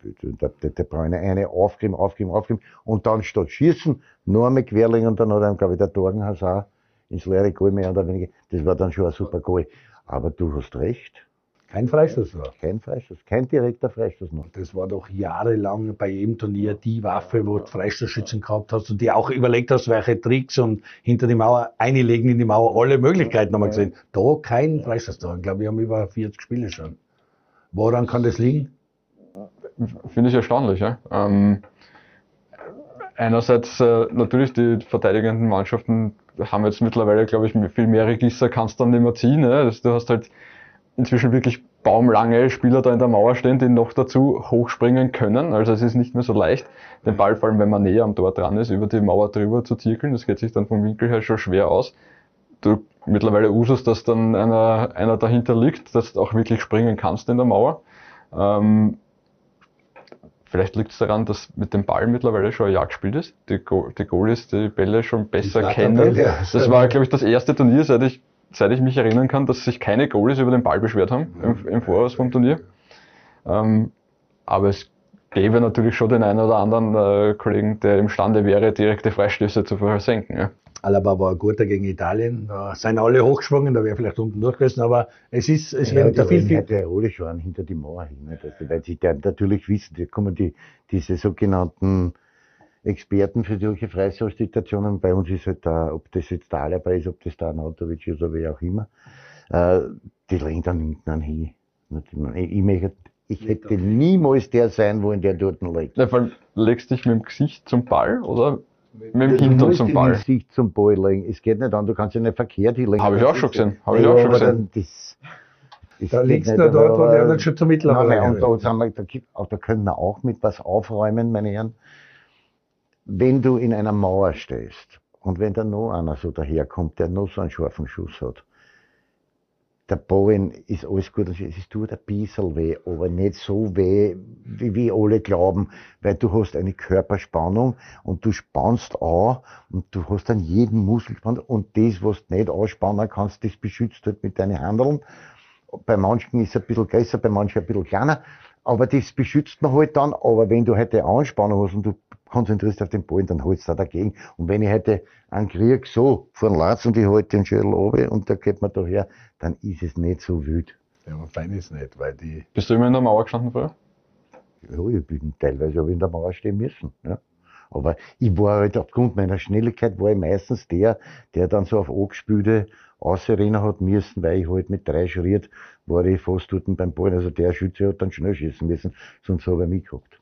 Gespielt. Und der, der, der Bräune eine aufgeben, aufgeben, aufgeben. Und dann statt Schießen, nur mit Querling und dann hat er, glaube ich, der Torgenhaus auch ins leere Goal mehr oder weniger. Das war dann schon ein super Goal. Aber du hast recht. Kein Freistoß war. Kein Freistoß, kein direkter Freistoß noch. Das war doch jahrelang bei jedem Turnier die Waffe, wo du Freistoßschützen gehabt hast und die auch überlegt hast, welche Tricks und hinter die Mauer einlegen in die Mauer, alle Möglichkeiten haben wir gesehen. Da kein Freistoßtor. Ich glaube, wir haben über 40 Spiele schon. Woran kann das liegen? Finde ich erstaunlich. Ja? Ähm, einerseits äh, natürlich die verteidigenden Mannschaften haben jetzt mittlerweile, glaube ich, viel mehr Register kannst du dann nicht mehr ziehen. Ne? Das, du hast halt inzwischen wirklich baumlange Spieler da in der Mauer stehen, die noch dazu hochspringen können. Also es ist nicht mehr so leicht, den Ball, vor allem wenn man näher am Tor dran ist, über die Mauer drüber zu zirkeln. Das geht sich dann vom Winkel her schon schwer aus. Du mittlerweile Usus, dass dann einer, einer dahinter liegt, dass du auch wirklich springen kannst in der Mauer. Ähm, Vielleicht liegt es daran, dass mit dem Ball mittlerweile schon ein Jahr gespielt ist. Die, Go die Goalies die Bälle schon besser kennen. Das war, glaube ich, das erste Turnier, seit ich, seit ich mich erinnern kann, dass sich keine Goalies über den Ball beschwert haben im, im Voraus vom Turnier. Ähm, aber es gäbe natürlich schon den einen oder anderen äh, Kollegen, der imstande wäre, direkte Freistöße zu versenken. Ja. Alaba war ein guter gegen Italien. Da sind alle hochgesprungen, da wäre vielleicht unten durch gewesen, aber es ist, es Ja, werden die da viel, viel, ja alle schon hinter die Mauer hin. Also, weil sie dann natürlich wissen, da kommen die, diese sogenannten Experten für solche Freistoßsituationen. Bei uns ist halt da, ob das jetzt der Alaba ist, ob das der Anatovic ist oder wer auch immer, äh, die legen dann hinten an hin. Ich, möchte- ich hätte niemals der sein wollen, der dort liegt. Ja, vor allem legst du dich mit dem Gesicht zum Ball oder mit dem Du Hintern zum Ball? nicht Gesicht zum Ball legen. Es geht nicht an, du kannst ja nicht verkehrt hinlegen. Habe ich auch schon gesehen. Habe ich Ja, auch schon gesehen. Das, ist Da nicht, nur dort, wo der nicht schon zum Mittlerweile Nein, nein, gehört. und da, wir, da, gibt, auch, da können wir auch mit was aufräumen, meine Herren. Wenn du in einer Mauer stehst und wenn da noch einer so daherkommt, der noch so einen scharfen Schuss hat, der Bowen ist alles gut, es tut ein bisschen weh, aber nicht so weh, wie wir alle glauben, weil du hast eine Körperspannung und du spannst an und du hast dann jeden Muskel gespannt und das, was du nicht anspannen kannst, das beschützt halt mit deinen Handeln. Bei manchen ist es ein bisschen größer, bei manchen ein bisschen kleiner, aber das beschützt man halt dann, aber wenn du heute eine Anspannung hast und du konzentrierst auf den Ball, dann holst du da dagegen. Und wenn ich heute einen Krieg so vor den Latz und ich halte den Schädel runter und da geht man daher, dann ist es nicht so wild. Ja, aber fein ist nicht, weil die. Bist du immer in der Mauer gestanden früher? Ja, ich bin teilweise ich in der Mauer stehen müssen. Ja. Aber ich war halt aufgrund meiner Schnelligkeit war ich meistens der, der dann so auf angespülte ausrennen hat müssen, weil ich halt mit drei Schritt war ich fast dort beim Ball. Also der Schütze hat dann schnell schießen müssen, sonst habe ich mich gehabt.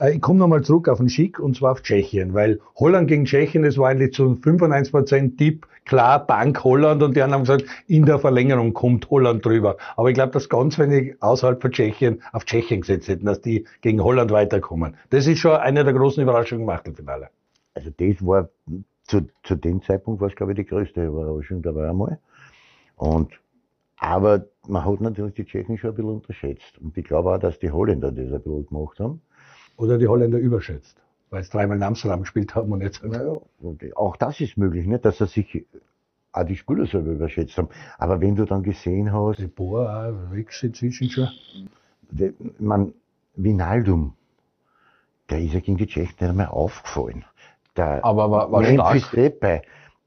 Äh, Ich komme nochmal zurück auf den Schick und zwar auf Tschechien, weil Holland gegen Tschechien, das war eigentlich zu 95% Tipp, klar, Bank Holland und die anderen haben gesagt, in der Verlängerung kommt Holland drüber. Aber ich glaube, dass ganz wenig außerhalb von Tschechien auf Tschechien gesetzt hätten, dass die gegen Holland weiterkommen. Das ist schon eine der großen Überraschungen im Achtelfinale. Also das war zu, zu dem Zeitpunkt war es, glaube ich, die größte Überraschung dabei einmal. Und aber man hat natürlich die Tschechen schon ein bisschen unterschätzt. Und ich glaube auch, dass die Holländer das ein bisschen gemacht haben. Oder die Holländer überschätzt, weil sie dreimal in Amsterdam gespielt haben und jetzt. Naja, und auch das ist möglich, nicht, dass er sich auch die Spieler selber überschätzt haben. Aber wenn du dann gesehen hast, Die auch weg inzwischen schon. man, Vinaldum, der ist ja gegen die Tschechen nicht einmal aufgefallen. Der Aber war, war Memphis stark. Depay,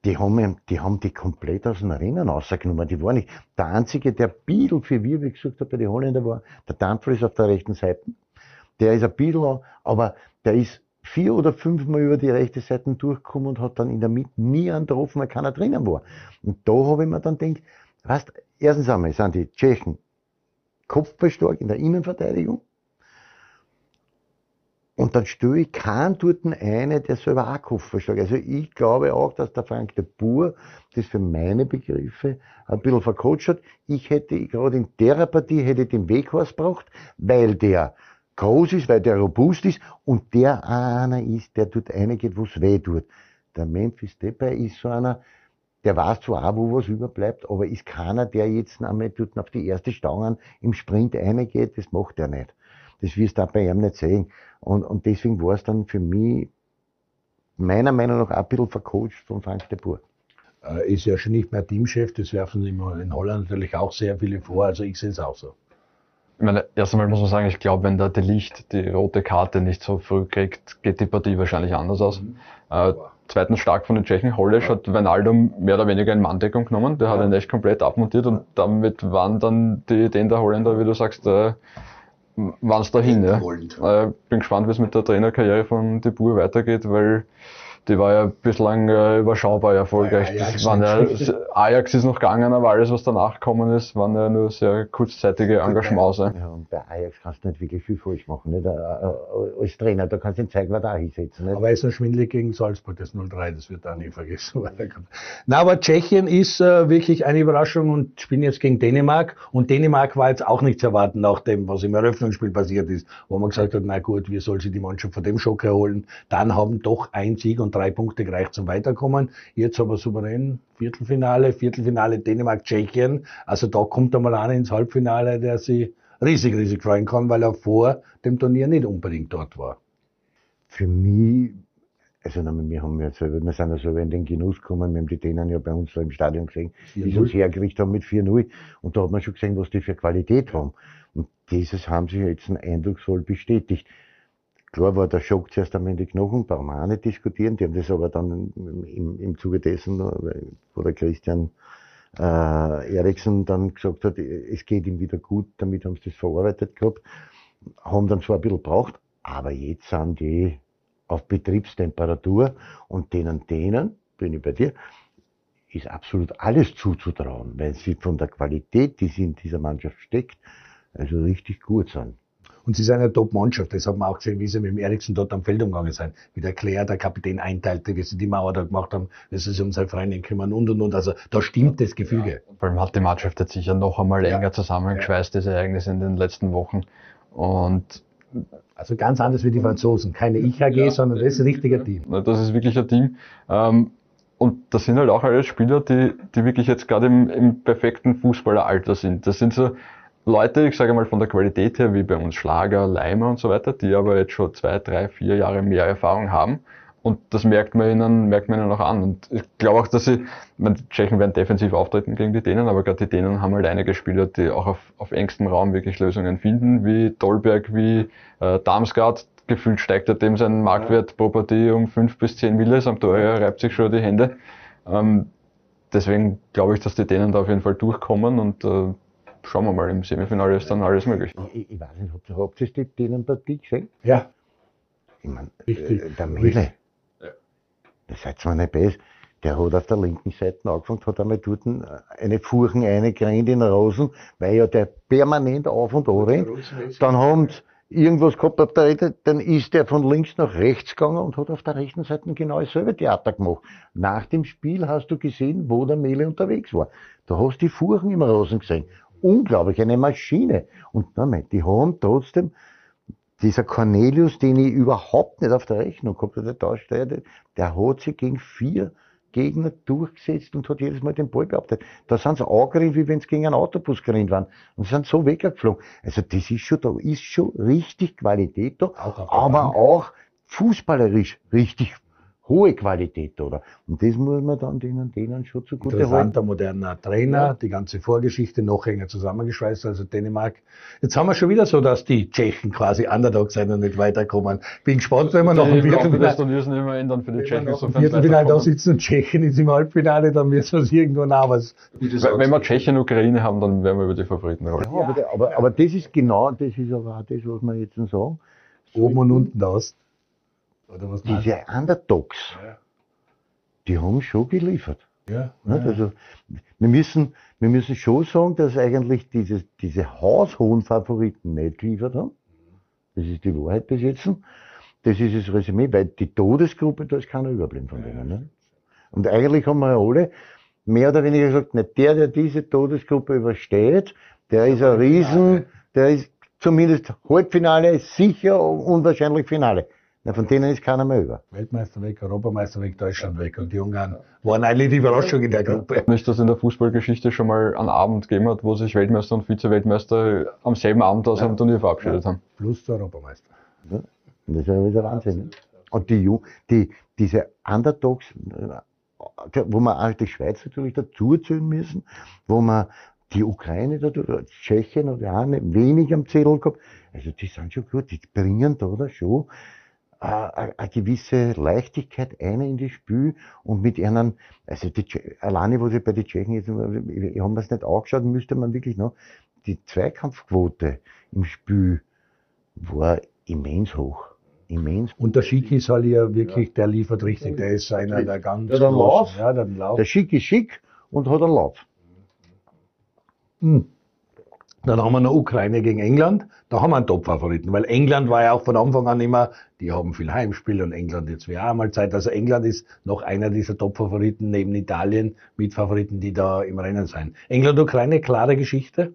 die haben, die haben die komplett aus dem Rennen rausgenommen. Die war nicht. Der einzige, der Biedel für wir, wie gesagt habe, bei den Holländer war, der Dampfer ist auf der rechten Seite. Der ist ein Biedel, aber der ist vier oder fünfmal über die rechte Seite durchgekommen und hat dann in der Mitte nie einen weil keiner drinnen war. Und da habe ich mir dann gedacht, weißt, erstens einmal sind die Tschechen kopfballstark in der Innenverteidigung. Und dann stelle ich keinen dort eine, der selber auch Kopfballstark ist. Also ich glaube auch, dass der Frank de Boer das für meine Begriffe ein bisschen vercoacht hat. Ich hätte gerade in der Partie hätte den Weghorst braucht, weil der groß ist, weil der robust ist und der einer ist, der dort reingeht, wo es weh tut. Der Memphis Depay ist so einer, der weiß zwar auch, wo was überbleibt, aber ist keiner, der jetzt einmal dort auf die erste Stange im Sprint reingeht, das macht er nicht. Das wirst du auch bei ihm nicht sehen. Und, und deswegen war es dann für mich meiner Meinung nach auch ein bisschen vercoacht von Frank de Boer. Äh, ist ja schon nicht mehr Teamchef, das werfen immer in Holland natürlich auch sehr viele vor, also ich sehe es auch so. Ich meine, erst einmal muss man sagen, ich glaube, wenn der De Licht die rote Karte nicht so früh kriegt, geht die Partie wahrscheinlich anders aus. Äh, zweitens stark von den Tschechen. Hollisch hat Wijnaldum mehr oder weniger in Manndeckung genommen. Der hat ihn echt komplett abmontiert und damit waren dann die Ideen der Holländer, wie du sagst, äh, waren es dahin. Ja. Äh, bin gespannt, wie es mit der Trainerkarriere von De Boer weitergeht, weil die war ja bislang äh, überschaubar erfolgreich. Ja, Ajax Das waren ja. Ajax ist noch gegangen, aber alles, was danach gekommen ist, waren ja nur sehr kurzzeitige Engagements. ja. Und bei Ajax kannst du nicht wirklich viel falsch machen. Nicht? Äh, äh, Als Trainer, da kannst du den Zeigler da hinsetzen. Nicht? Aber er ist noch schwindelig gegen Salzburg, das 0-3, das wird auch nie vergessen. Na, aber Tschechien ist äh, wirklich eine Überraschung und spielen jetzt gegen Dänemark. Und Dänemark war jetzt auch nicht zu erwarten nach dem, was im Eröffnungsspiel passiert ist, wo man gesagt hat, na gut, wie soll sich die Mannschaft von dem Schock erholen? Dann haben doch ein Sieg und drei Punkte gereicht zum Weiterkommen. Jetzt aber souverän Viertelfinale, Viertelfinale Dänemark, Tschechien. Also da kommt einmal einer ins Halbfinale, der sich riesig, riesig freuen kann, weil er vor dem Turnier nicht unbedingt dort war. Für mich, also wir haben ja selber, wir sind ja selber in den Genuss gekommen, wir haben die Dänen ja bei uns da im Stadion gesehen, wie sie 4-0. uns hergerichtet haben mit 4-0. Und da hat man schon gesehen, was die für Qualität haben. Und dieses haben sie jetzt eindrucksvoll bestätigt. Klar war der Schock zuerst einmal in die auch nicht diskutieren. Die haben das aber dann im, im Zuge dessen, wo der Christian äh, Eriksen dann gesagt hat, es geht ihm wieder gut, damit haben sie das verarbeitet gehabt, haben dann zwar ein bisschen gebraucht, aber jetzt sind die auf Betriebstemperatur und denen, denen, bin ich bei dir, ist absolut alles zuzutrauen, weil sie von der Qualität, die sie in dieser Mannschaft steckt, also richtig gut sind. Und sie sind eine Top-Mannschaft. Das hat man auch gesehen, wie sie mit dem Eriksen dort am Feld umgegangen sind. Wie der Claire, der Kapitän, einteilte, wie sie die Mauer da gemacht haben, wie sie sich um seine Freundin kümmern und und und. Also da stimmt das Gefüge. Vor allem hat die Mannschaft jetzt sicher noch einmal Ja. enger zusammengeschweißt, diese Ereignisse in den letzten Wochen. Und Also ganz anders wie die Franzosen. Keine Ich-AG, sondern das ist ein richtiger Team. Das ist wirklich ein Team. Ähm, und das sind halt auch alles Spieler, die, die wirklich jetzt gerade im, im perfekten Fußballeralter sind. Das sind so Leute, ich sage mal von der Qualität her, wie bei uns Schlager, Leimer und so weiter, die aber jetzt schon zwei, drei, vier Jahre mehr Erfahrung haben. Und das merkt man ihnen, merkt man ihnen auch an. Und ich glaube auch, dass sie, ich meine, die Tschechen werden defensiv auftreten gegen die Dänen, aber gerade die Dänen haben halt einige Spieler, die auch auf, auf engstem Raum wirklich Lösungen finden, wie Dolberg, wie äh, Damsgaard. Gefühlt steigt er dem sein Marktwert pro Partie um fünf bis zehn Milles, am Tor reibt sich schon die Hände. Ähm, deswegen glaube ich, dass die Dänen da auf jeden Fall durchkommen und äh, schauen wir mal, im Semifinale ist dann alles möglich. Ich, ich weiß nicht, habt ihr, habt ihr die Dänenpartie gesehen? Ja. Ich meine, äh, der Mele, das seid zwar nicht besser, der hat auf der linken Seite angefangen, hat einmal dort eine Furchen reingerannt in Rosen, weil ja der permanent auf und an rennt. Dann haben sie irgendwas gehabt auf der dann ist der von links nach rechts gegangen und hat auf der rechten Seite genau dasselbe Theater gemacht. Nach dem Spiel hast du gesehen, wo der Mele unterwegs war. Da hast du die Furchen im Rosen gesehen. Unglaublich, eine Maschine. Und nein, die haben trotzdem dieser Cornelius, den ich überhaupt nicht auf der Rechnung habe, der Darsteller, der, hat sich gegen vier Gegner durchgesetzt und hat jedes Mal den Ball behauptet. Da sind sie angerannt, wie wenn sie gegen einen Autobus gerannt waren. Und sind so weggeflogen. Also das ist schon, da ist schon richtig Qualität da, Auch aber auch fußballerisch richtig hohe Qualität da. Und das muss man dann denen, denen schon zugute halten. Interessanter, moderner Trainer, die ganze Vorgeschichte noch enger zusammengeschweißt, also Dänemark. Jetzt haben wir schon wieder so, dass die Tschechen quasi Underdog sein und nicht weiterkommen. Bin gespannt, wenn wir noch des Viertelfinale Turniers nicht mehr ändern für die wenn wir Tschechen. noch sie Viertelfinale da sitzen und Tschechien ist im Halbfinale, dann müssen wir es irgendwo nach was. Wenn wenn wir Tschechien und Ukraine haben, dann werden wir über die Favoriten rollen. Ja, aber, aber, aber das ist genau, das ist aber auch das, was wir jetzt sagen. Oben und unten aus. Oder was meinst Diese Underdogs, Ja. die haben schon geliefert. Ja. Nicht? Also, wir, müssen, wir müssen schon sagen, dass eigentlich diese, diese haushohen Favoriten nicht geliefert haben. Das ist die Wahrheit bis jetzt. Das ist das Resümee, weil die Todesgruppe, da ist keiner überblieben von denen. Ne? Und eigentlich haben wir ja alle mehr oder weniger gesagt, nicht der, der diese Todesgruppe übersteht, der ist ein Riesen, der ist zumindest Halbfinale, sicher und wahrscheinlich Finale. Na, von denen ist keiner mehr über. Weltmeister weg, Europameister weg, Deutschland weg und die Ungarn waren eigentlich die Überraschung in der Gruppe. Nicht, dass in der Fußballgeschichte schon mal einen Abend gegeben hat, wo sich Weltmeister und Vize-Weltmeister am selben Abend aus einem Turnier verabschiedet haben. Plus der Europameister. Und das ist ja wieder Wahnsinn. Ne? Und die, die, diese Underdogs, wo wir auch die Schweiz natürlich dazu zählen müssen, wo man die Ukraine, da, da, Tschechien oder auch nicht wenig am Zettel gehabt, also die sind schon gut, die bringen da oder schon eine gewisse Leichtigkeit ein in das Spiel und mit ihnen, also die, Tsche- alleine, was ich bei den Tschechen jetzt, ich, ich habe mir das nicht angeschaut, müsste man wirklich noch, die Zweikampfquote im Spiel war immens hoch. Immens. Und der Schiki soll ja wirklich, der liefert richtig, der ist einer der ganz Der hat einen Lauf. großen. Ja, der Lauf. Der Schick ist schick und hat einen Lauf. Hm. Dann haben wir noch Ukraine gegen England. Da haben wir einen Top-Favoriten, weil England war ja auch von Anfang an immer, die haben viel Heimspiel und England jetzt wäre auch mal Zeit. Also England ist noch einer dieser Top-Favoriten neben Italien mit Favoriten, die da im Rennen sind. England-Ukraine, klare Geschichte.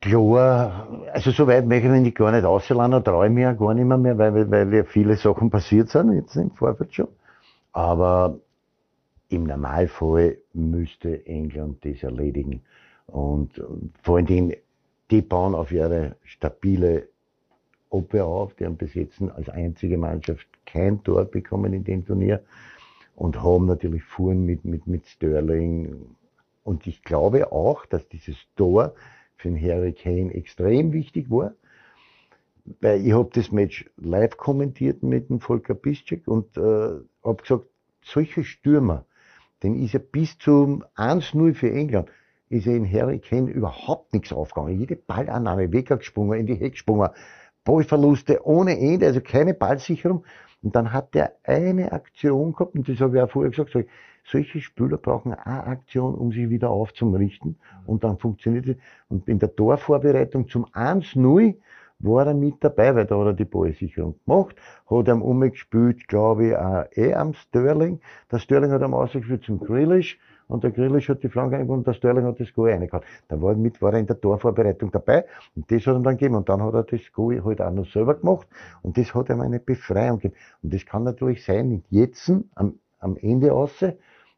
Klar, also so weit möchte ich mich gar nicht auslassen, da traue ich mich auch gar nicht mehr, mehr weil, weil ja viele Sachen passiert sind, jetzt im Vorfeld schon. Aber im Normalfall müsste England das erledigen. Und vor allen Dingen, die bauen auf ihre stabile Abwehr auf, die haben bis jetzt als einzige Mannschaft kein Tor bekommen in dem Turnier. Und haben natürlich Fuhren mit, mit, mit Sterling. Und ich glaube auch, dass dieses Tor für den Harry Kane extrem wichtig war, weil ich habe das Match live kommentiert mit dem Volker Piszczek und äh, habe gesagt, solche Stürmer, den ist ja bis zum 1-0 für England, ist ja in Harry Kane überhaupt nichts aufgegangen. Jede Ballannahme, weggesprungen, in die Heck gesprungen, Ballverluste ohne Ende, also keine Ballsicherung. Und dann hat der eine Aktion gehabt, und das habe ich auch vorher gesagt, so, solche Spieler brauchen eine Aktion, um sich wieder aufzurichten. Und dann funktioniert es. Und in der Torvorbereitung zum 1-0 war er mit dabei, weil da hat er die Ballsicherung gemacht, hat ihm umgespielt, glaube ich, eh am Sterling. Der Sterling hat ihm ausgeführt zum Grealish und der Grealish hat die Flanke eingebunden und der Sterling hat das Goal reingehauen. Da war, er mit, war er in der Torvorbereitung dabei und das hat ihm dann gegeben und dann hat er das Goal halt auch noch selber gemacht und das hat ihm eine Befreiung gegeben. Und das kann natürlich sein, jetzt am, am Ende außer,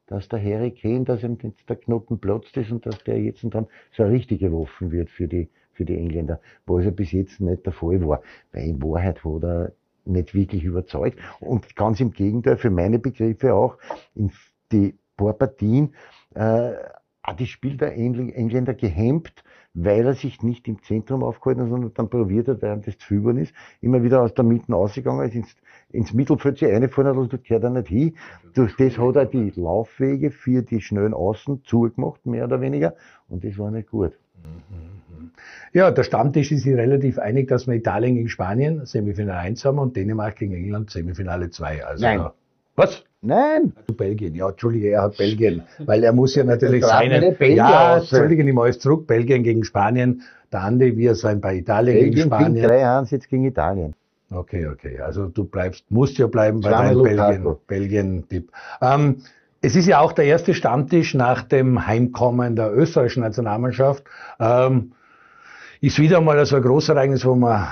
dass der Harry Kane, dass ihm jetzt der Knoten platzt ist und dass der jetzt dann so eine richtige Waffe wird für die, für die Engländer, was ja bis jetzt nicht der Fall war. Weil in Wahrheit hat er nicht wirklich überzeugt. Und ganz im Gegenteil, für meine Begriffe auch, die paar Partien, äh, hat das Spiel der Engländer gehemmt, weil er sich nicht im Zentrum aufgehalten hat, sondern dann probiert hat, während das zu viel ist, immer wieder aus der Mitte ausgegangen ist, ins, ins Mittelfeld sich reingefahren hat und dort gehört er nicht hin. Durch das hat er die Laufwege für die schnellen Außen zugemacht, mehr oder weniger, und das war nicht gut. Ja, der Stammtisch ist sich relativ einig, dass wir Italien gegen Spanien Semifinale 1 haben und Dänemark gegen England Semifinale 2. Also, Nein. Was? Nein. Du Belgien, ja, Entschuldige, er hat Belgien, weil er muss ja natürlich nicht Belgien Ja. Entschuldige, ich mache es zurück. Belgien gegen Spanien. Der Andi, wir sind bei Italien gegen Belgien gewinnt Spanien. 3-1 jetzt gegen Italien. Okay, okay. Also du bleibst, musst ja bleiben bei deinem Belgien. Belgien-Tipp. Ähm, es ist ja auch der erste Stammtisch nach dem Heimkommen der österreichischen Nationalmannschaft. Ähm, ist wieder mal so ein Großereignis, wo man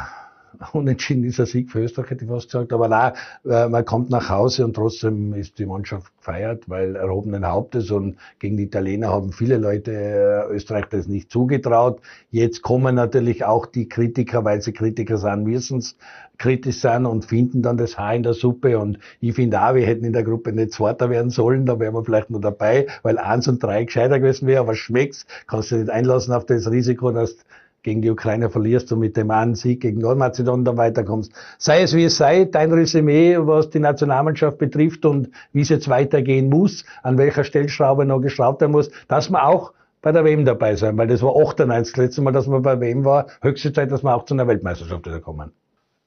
unentschieden ist ein Sieg für Österreich, hätte ich fast gesagt. Aber nein, äh, man kommt nach Hause und trotzdem ist die Mannschaft gefeiert, weil erhobenen Hauptes und gegen die Italiener haben viele Leute äh, Österreich das nicht zugetraut. Jetzt kommen natürlich auch die Kritiker, weil sie Kritiker sind, müssen es kritisch sein und finden dann das Haar in der Suppe. Und ich finde auch, wir hätten in der Gruppe nicht Zweiter werden sollen, da wären wir vielleicht noch dabei, weil eins und drei gescheiter gewesen wäre, aber schmeckt's, kannst du nicht einlassen auf das Risiko, dass gegen die Ukraine verlierst und mit dem einen Sieg gegen Nordmazedonien dann weiterkommst. Sei es wie es sei, dein Resümee, was die Nationalmannschaft betrifft und wie es jetzt weitergehen muss, an welcher Stellschraube noch geschraubt werden muss, dass wir auch bei der WM dabei sein, weil das war 98 das letzte Mal, dass wir bei WM war, höchste Zeit, dass wir auch zu einer Weltmeisterschaft wieder kommen.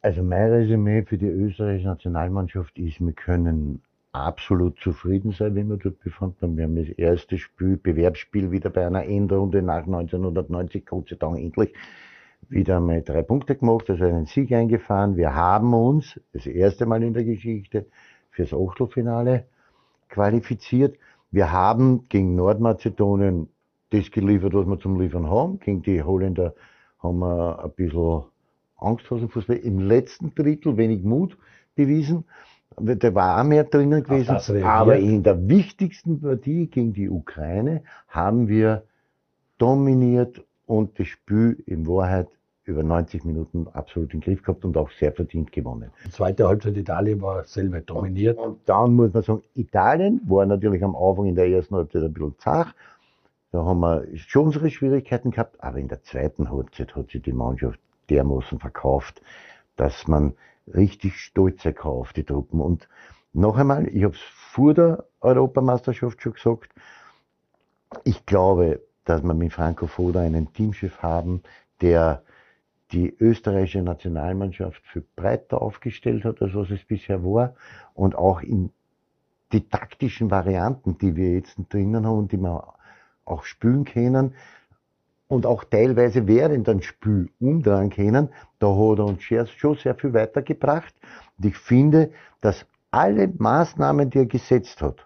Also mein Resümee für die österreichische Nationalmannschaft ist, wir können absolut zufrieden sein, wie wir dort befunden haben. Wir haben das erste Spiel, Bewerbsspiel wieder bei einer Endrunde nach 1990, Gott sei Dank endlich, wieder einmal drei Punkte gemacht, also einen Sieg eingefahren. Wir haben uns das erste Mal in der Geschichte fürs Achtelfinale qualifiziert. Wir haben gegen Nordmazedonien das geliefert, was wir zum Liefern haben. Gegen die Holländer haben wir ein bisschen Angsthasenfußball im letzten Drittel wenig Mut bewiesen. Da war auch mehr drinnen gewesen. das reagiert. Aber in der wichtigsten Partie gegen die Ukraine haben wir dominiert und das Spiel in Wahrheit über 90 Minuten absolut im Griff gehabt und auch sehr verdient gewonnen. Die zweite Halbzeit Italien war selber dominiert. Und dann muss man sagen, Italien war natürlich am Anfang in der ersten Halbzeit ein bisschen zart. Da haben wir schon unsere Schwierigkeiten gehabt, aber in der zweiten Halbzeit hat sich die Mannschaft dermaßen verkauft, dass man richtig stolz auf die Truppen. Und noch einmal, ich habe es vor der Europameisterschaft schon gesagt, ich glaube, dass wir mit Franco Foda einen Teamchef haben, der die österreichische Nationalmannschaft viel breiter aufgestellt hat, als was es bisher war. Und auch in die taktischen Varianten, die wir jetzt drinnen haben und die wir auch spielen können und auch teilweise während dem Spiel umdrehen können, da hat er uns schon sehr viel weitergebracht. Und ich finde, dass alle Maßnahmen, die er gesetzt hat,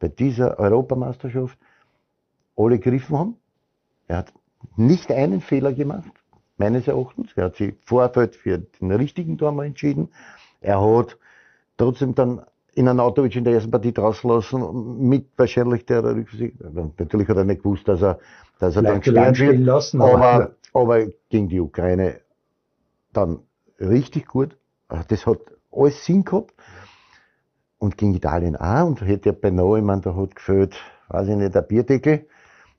bei dieser Europameisterschaft alle gegriffen haben. Er hat nicht einen Fehler gemacht, meines Erachtens. Er hat sich Vorfeld für den richtigen Tor mal entschieden. Er hat trotzdem dann in ein Autowitsch in der ersten Partie draußen lassen, mit wahrscheinlich der Rücksicht. Natürlich hat er nicht gewusst, dass er, dass er dann Vielleicht gelernt gesperrt wird. lassen, aber- aber, gegen die Ukraine dann richtig gut. Das hat alles Sinn gehabt. Und gegen Italien auch. Und hätte ja beinahe, ich meine, da hat gefällt, weiß ich nicht, der Bierdeckel.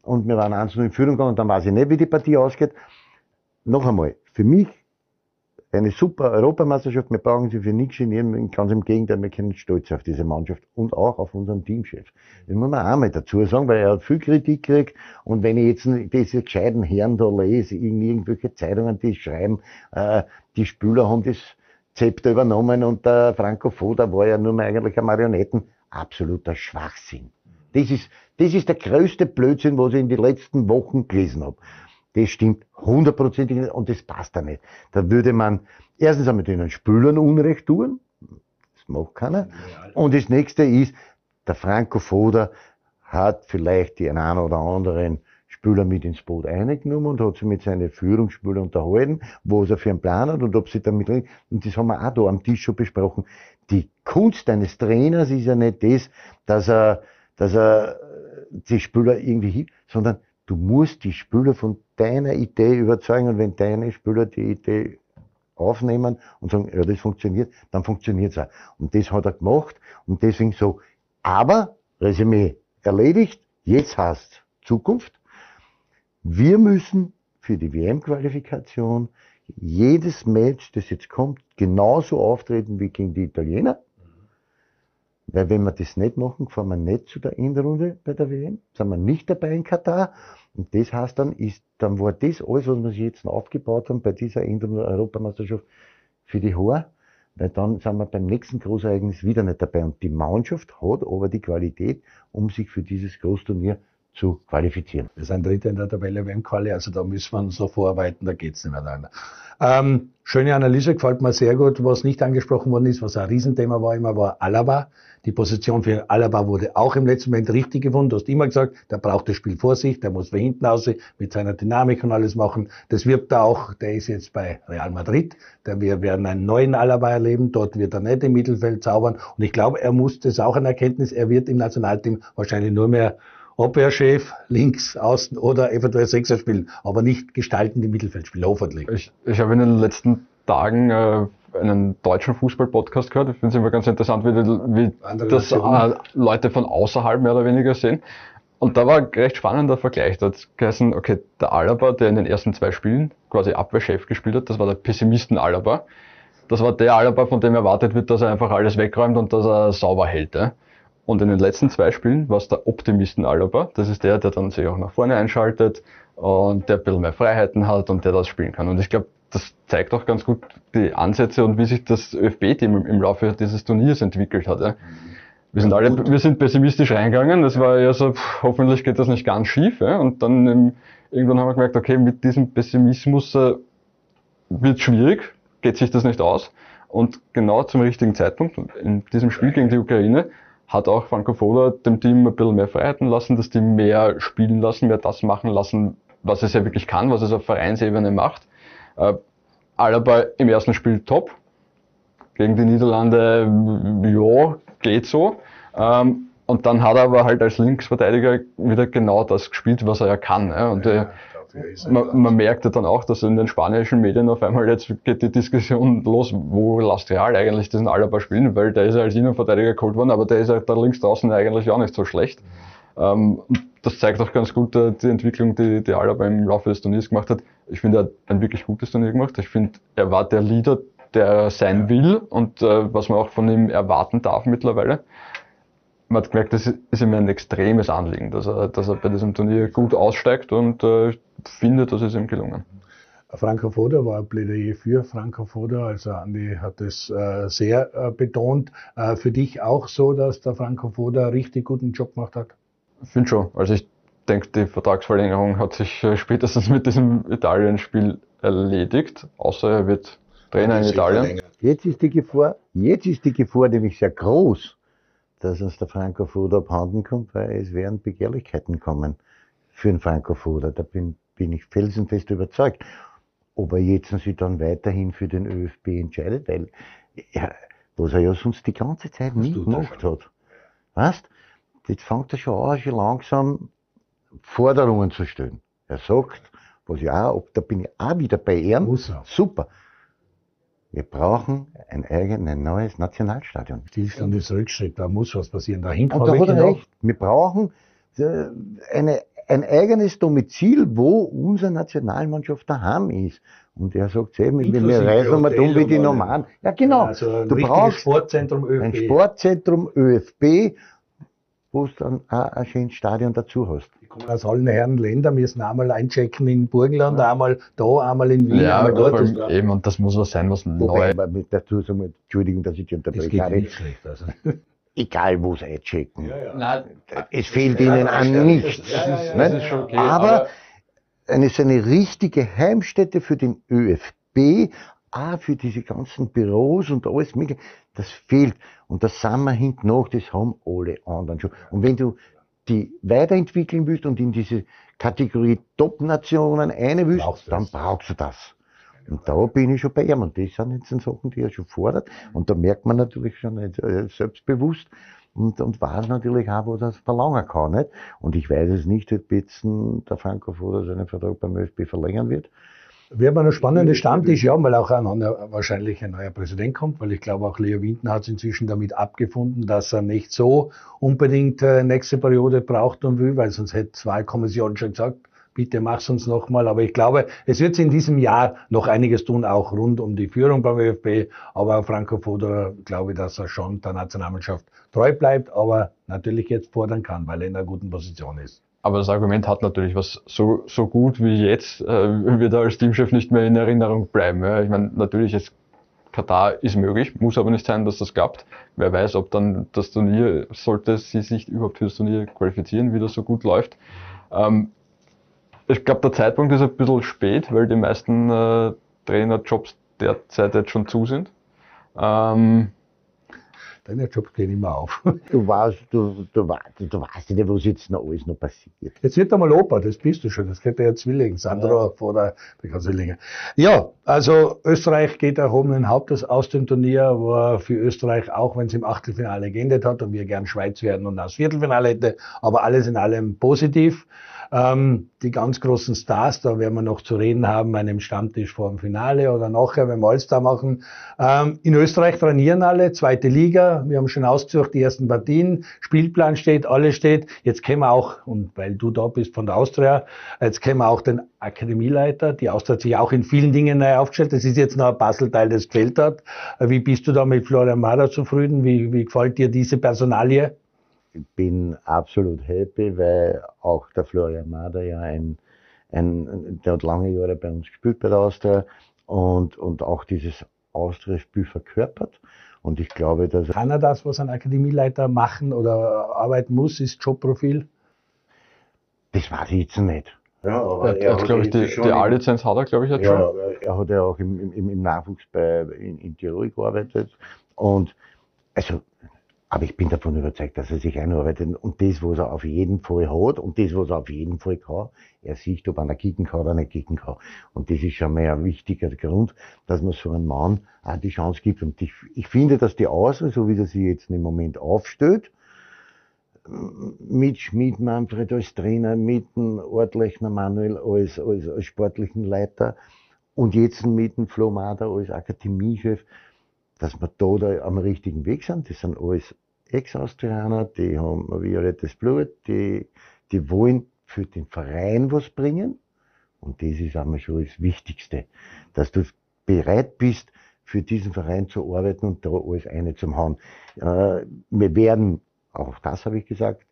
Und wir waren 1 in Führung gegangen und dann weiß ich nicht, wie die Partie ausgeht. Noch einmal, für mich eine super Europameisterschaft. Wir brauchen sie für nichts genieren. Ganz im Gegenteil, wir können stolz auf diese Mannschaft und auch auf unseren Teamchef. Das muss man auch mal dazu sagen, weil er hat viel Kritik gekriegt. Und wenn ich jetzt diese gescheiten Herren da lese, in irgendwelche Zeitungen, die schreiben, äh, die Spieler haben das Zepter übernommen und der Franco Foda war ja nur mehr eigentlich ein Marionetten. Absoluter Schwachsinn. Das ist, das ist der größte Blödsinn, was ich in den letzten Wochen gelesen habe. Das stimmt hundertprozentig nicht und das passt da nicht. Da würde man erstens einmal den Spülern Unrecht tun. Das macht keiner. Und das nächste ist, der Franco Foda hat vielleicht die einen oder anderen Spieler mit ins Boot eingenommen und hat sich mit seinen Führungsspielern unterhalten, was er für einen Plan hat und ob sie damit reden. Und das haben wir auch da am Tisch schon besprochen. Die Kunst eines Trainers ist ja nicht das, dass er, dass er die Spieler irgendwie hilft, sondern du musst die Spieler von deiner Idee überzeugen und wenn deine Spieler die Idee aufnehmen und sagen, ja, das funktioniert, dann funktioniert es auch. Und das hat er gemacht und deswegen so. Aber, Resümee erledigt, jetzt heißt Zukunft. Wir müssen für die WM-Qualifikation jedes Match, das jetzt kommt, genauso auftreten wie gegen die Italiener. Weil wenn wir das nicht machen, fahren wir nicht zu der Endrunde bei der WM, sind wir nicht dabei in Katar. Und das heißt dann, ist, dann war das alles, was wir sich jetzt aufgebaut haben bei dieser Endrunde Europameisterschaft für die Haar. Weil dann sind wir beim nächsten Großereignis wieder nicht dabei. Und die Mannschaft hat aber die Qualität, um sich für dieses Großturnier zu qualifizieren. Wir sind Dritter in der Tabelle WM-Quali, also da müssen wir uns so vorarbeiten, da geht's nicht mehr weiter. Ähm, schöne Analyse, gefällt mir sehr gut. Was nicht angesprochen worden ist, was ein Riesenthema war immer, war Alaba. Die Position für Alaba wurde auch im letzten Moment richtig gefunden. Du hast immer gesagt, der braucht das Spiel vor sich, der muss von hinten aus mit seiner Dynamik und alles machen. Das wird er auch, der ist jetzt bei Real Madrid. Der, wir werden einen neuen Alaba erleben. Dort wird er nicht im Mittelfeld zaubern. Und ich glaube, er muss das auch eine Erkenntnis. Er wird im Nationalteam wahrscheinlich nur mehr Abwehrchef, links, außen oder eventuell Sechser spielen, aber nicht gestaltende Mittelfeldspiel, hoffentlich. Ich, ich habe in den letzten Tagen äh, einen deutschen Fußball-Podcast gehört. Ich finde es immer ganz interessant, wie, wie das äh, Leute von außerhalb mehr oder weniger sehen. Und da war ein recht spannender Vergleich. Da hat geheißen, okay, der Alaba, der in den ersten zwei Spielen quasi Abwehrchef gespielt hat, das war der Pessimisten Alaba. Das war der Alaba, von dem erwartet wird, dass er einfach alles wegräumt und dass er sauber hält. Ja? Und in den letzten zwei Spielen war es der Optimisten Alaba. Das ist der, der dann sich auch nach vorne einschaltet und der ein bisschen mehr Freiheiten hat und der das spielen kann. Und ich glaube, das zeigt auch ganz gut die Ansätze und wie sich das ÖFB-Team im Laufe dieses Turniers entwickelt hat. Ja. Wir sind alle, wir sind pessimistisch reingegangen. Das war ja so, pff, hoffentlich geht das nicht ganz schief. Ja. Und dann im, irgendwann haben wir gemerkt, okay, mit diesem Pessimismus äh, wird schwierig, geht sich das nicht aus. Und genau zum richtigen Zeitpunkt, in diesem Spiel gegen die Ukraine, hat auch Franco Foda dem Team ein bisschen mehr Freiheiten lassen, das Team mehr spielen lassen, mehr das machen lassen, was es ja wirklich kann, was es auf Vereinsebene macht. Äh, Alaba im ersten Spiel top. Gegen die Niederlande, ja, geht so. Ähm, und dann hat er aber halt als Linksverteidiger wieder genau das gespielt, was er ja kann. Ja. Und äh, man, man merkte dann auch, dass in den spanischen Medien auf einmal jetzt geht die Diskussion los, wo lässt Real eigentlich diesen Alaba spielen, weil der ist ja als Innenverteidiger geholt worden, aber der ist ja da links draußen eigentlich auch nicht so schlecht. Ähm, das zeigt auch ganz gut äh, die Entwicklung, die, die Alaba im Laufe des Turniers gemacht hat. Ich finde, er hat ein wirklich gutes Turnier gemacht. Ich finde, er war der Leader, der er sein will und äh, was man auch von ihm erwarten darf mittlerweile man hat gemerkt, das ist ihm ein extremes Anliegen, dass er, dass er bei diesem Turnier gut aussteigt und äh, ich finde, das ist ihm gelungen. Franco Foda war ein Plädoyer für Franco Foda, also Andi hat es äh, sehr äh, betont. Äh, für dich auch so, dass der Franco Foda richtig guten Job gemacht hat? Ich finde schon. Also ich denke, die Vertragsverlängerung hat sich äh, spätestens mit diesem Italien-Spiel erledigt, außer er wird Trainer in Italien. Jetzt ist die Gefahr, jetzt ist die Gefahr nämlich sehr groß, dass uns der Franco Foda abhanden kommt, weil es werden Begehrlichkeiten kommen für den Franco Foda. Da bin, bin ich felsenfest überzeugt. Ob er jetzt sich dann weiterhin für den ÖFB entscheidet, weil er, was er ja sonst die ganze Zeit nie gemacht hat. Weißt? Jetzt fängt er schon an, schon langsam Forderungen zu stellen. Er sagt, was ja auch, da bin ich auch wieder bei ihm. Super. Wir brauchen ein eigenes, neues Nationalstadion. Stillstand ist Rückschritt, da muss was passieren. Dahinter Und da hat er recht. Wir brauchen äh, eine, ein eigenes Domizil, wo unsere Nationalmannschaft daheim ist. Und er sagt eben, wir reisen mal um wie die Normalen. Ja, genau. Also ein du brauchst Sportzentrum ÖFB. ein Sportzentrum ÖFB, wo du dann auch ein schönes Stadion dazu hast. Kommen aus allen Herren Länder, müssen einmal einchecken in Burgenland, einmal da, einmal in Wien, Ja, einmal dort. Das- eben, und das muss was sein, was Wobei, neu. aber mit dazu sagen wir, Entschuldigung, dass ich dich Das unterbreche. nicht schlecht. Also. Egal, wo sie einchecken. Nein, Es fehlt ihnen an nichts. ist okay, aber, aber- eine, so eine richtige Heimstätte für den ÖFB, auch für diese ganzen Büros und alles mögliche, das fehlt. Und das sind wir hinten nach, das haben alle anderen schon. Und wenn du die weiterentwickeln willst und in diese Kategorie Top-Nationen eine willst, Brauchst dann das. brauchst du das. Und da bin ich schon bei ihm. Und das sind jetzt Sachen, die er schon fordert. Und da merkt man natürlich schon äh, selbstbewusst und, und weiß natürlich auch, was er verlangen kann. Nicht? Und ich weiß es nicht, ob jetzt der Franco Foda seinen Vertrag beim ÖFB verlängern wird. Wird man ein spannender Stammtisch, ja, weil auch ein wahrscheinlich ein neuer Präsident kommt, weil ich glaube auch Leo Winten hat es inzwischen damit abgefunden, dass er nicht so unbedingt äh, nächste Periode braucht und will, weil sonst hätte die Wahlkommission schon gesagt, bitte mach's uns nochmal. Aber ich glaube, es wird in diesem Jahr noch einiges tun, auch rund um die Führung beim ÖFB. Aber Franco Foda, glaube ich, dass er schon der Nationalmannschaft treu bleibt, aber natürlich jetzt fordern kann, weil er in einer guten Position ist. Aber das Argument hat natürlich was, so, so gut wie jetzt äh, wird er als Teamchef nicht mehr in Erinnerung bleiben. Ja. Ich meine, natürlich ist Katar ist möglich, muss aber nicht sein, dass das klappt. Wer weiß, ob dann das Turnier, sollte sie sich überhaupt für das Turnier qualifizieren, wie das so gut läuft. Ähm, ich glaube, der Zeitpunkt ist ein bisschen spät, weil die meisten äh, Trainerjobs derzeit jetzt schon zu sind. Ähm, Deine Jobs gehen immer auf. Du weißt, du, du, du weißt nicht, was jetzt noch alles noch passiert. Jetzt wird einmal Opa, das bist du schon. Das könnte ja Zwilling, Sandro vor der der Zwillinge. Ja, also Österreich geht erhobenen Hauptes aus dem Turnier, war für Österreich, auch wenn es im Achtelfinale geendet hat und wir gern Schweiz werden und das Viertelfinale hätte, aber alles in allem positiv. Ähm, die ganz großen Stars, da werden wir noch zu reden haben, einem Stammtisch vor dem Finale oder nachher, wenn wir All-Star machen. Ähm, in Österreich trainieren alle, zweite Liga. Wir haben schon ausgesucht, die ersten Partien. Spielplan steht, alles steht. Jetzt kennen wir auch, und weil du da bist von der Austria, jetzt kennen wir auch den Akademieleiter. Die Austria hat sich auch in vielen Dingen neu aufgestellt. Das ist jetzt noch ein Puzzleteil, das gefehlt hat. Wie bist du da mit Florian Mader zufrieden? Wie, wie gefällt dir diese Personalie? Ich bin absolut happy, weil auch der Florian Mader ja ein, ein, der hat lange Jahre bei uns gespielt bei der Austria und, und auch dieses Austria-Spiel verkörpert. Und ich glaube, dass Kann er das, was ein Akademieleiter machen oder arbeiten muss, ist Jobprofil? Das weiß ich jetzt nicht. Ja, er, er hat, glaube ich, die, die A-Lizenz hat er, glaube ich, jetzt ja, schon. er hat ja auch im, im, im Nachwuchs bei, in, in Tirol gearbeitet. Und also, aber ich bin davon überzeugt, dass er sich einarbeitet. Und das, was er auf jeden Fall hat und das, was er auf jeden Fall kann, er sieht, ob einer kicken kann oder nicht kicken kann. Und das ist schon mal ein wichtiger Grund, dass man so einem Mann auch die Chance gibt. Und ich, ich finde, dass die Auswahl, so wie er sich jetzt im Moment aufstellt, mit Schmid Manfred als Trainer, mit dem Ortlechner Manuel als, als, als sportlichen Leiter und jetzt mit dem Flo Mader als Akademiechef, dass wir da, da am richtigen Weg sind. Das sind alles Ex-Austrianer, die haben ein violettes Blut, die, die wollen für den Verein was bringen. Und das ist einmal schon das Wichtigste, dass du bereit bist, für diesen Verein zu arbeiten und da alles eine zum Hauen. Äh, wir werden auch das habe ich gesagt.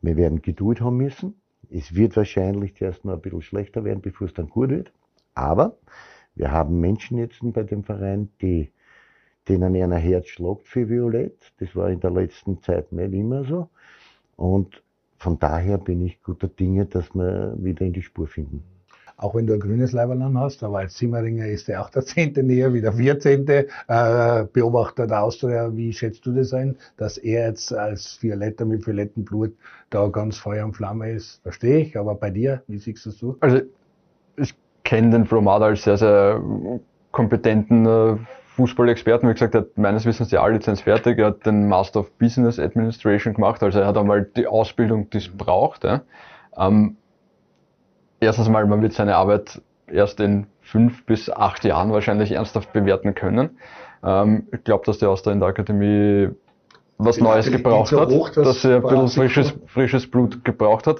Wir werden Geduld haben müssen. Es wird wahrscheinlich zuerst mal ein bisschen schlechter werden, bevor es dann gut wird. Aber wir haben Menschen jetzt bei dem Verein, die, denen ein Herz schlagt für Violett. Das war in der letzten Zeit nicht immer so. Und von daher bin ich guter Dinge, dass wir wieder in die Spur finden. Auch wenn du ein grünes Leiberl an hast, aber als Zimmeringer ist er auch der Zehnte näher wie der Vierzehnte. Äh, Beobachter der Austria, wie schätzt du das ein, dass er jetzt als Violetter mit violettem Blut da ganz Feuer und Flamme ist? Verstehe ich, aber bei dir, wie siehst du das du? Also, ich kenne den Flomada als sehr, sehr kompetenten äh, Fußballexperten. Wie gesagt, er hat meines Wissens die A-Lizenz fertig. Er hat den Master of Business Administration gemacht. Also er hat einmal die Ausbildung, die es braucht. Ja. Ähm, erstens mal, man wird seine Arbeit erst in fünf bis acht Jahren wahrscheinlich ernsthaft bewerten können. Ähm, ich glaube, dass der aus der in der Akademie was Die Neues Akademie gebraucht so hat, hoch, dass dass er ein bisschen frisches, frisches Blut gebraucht hat.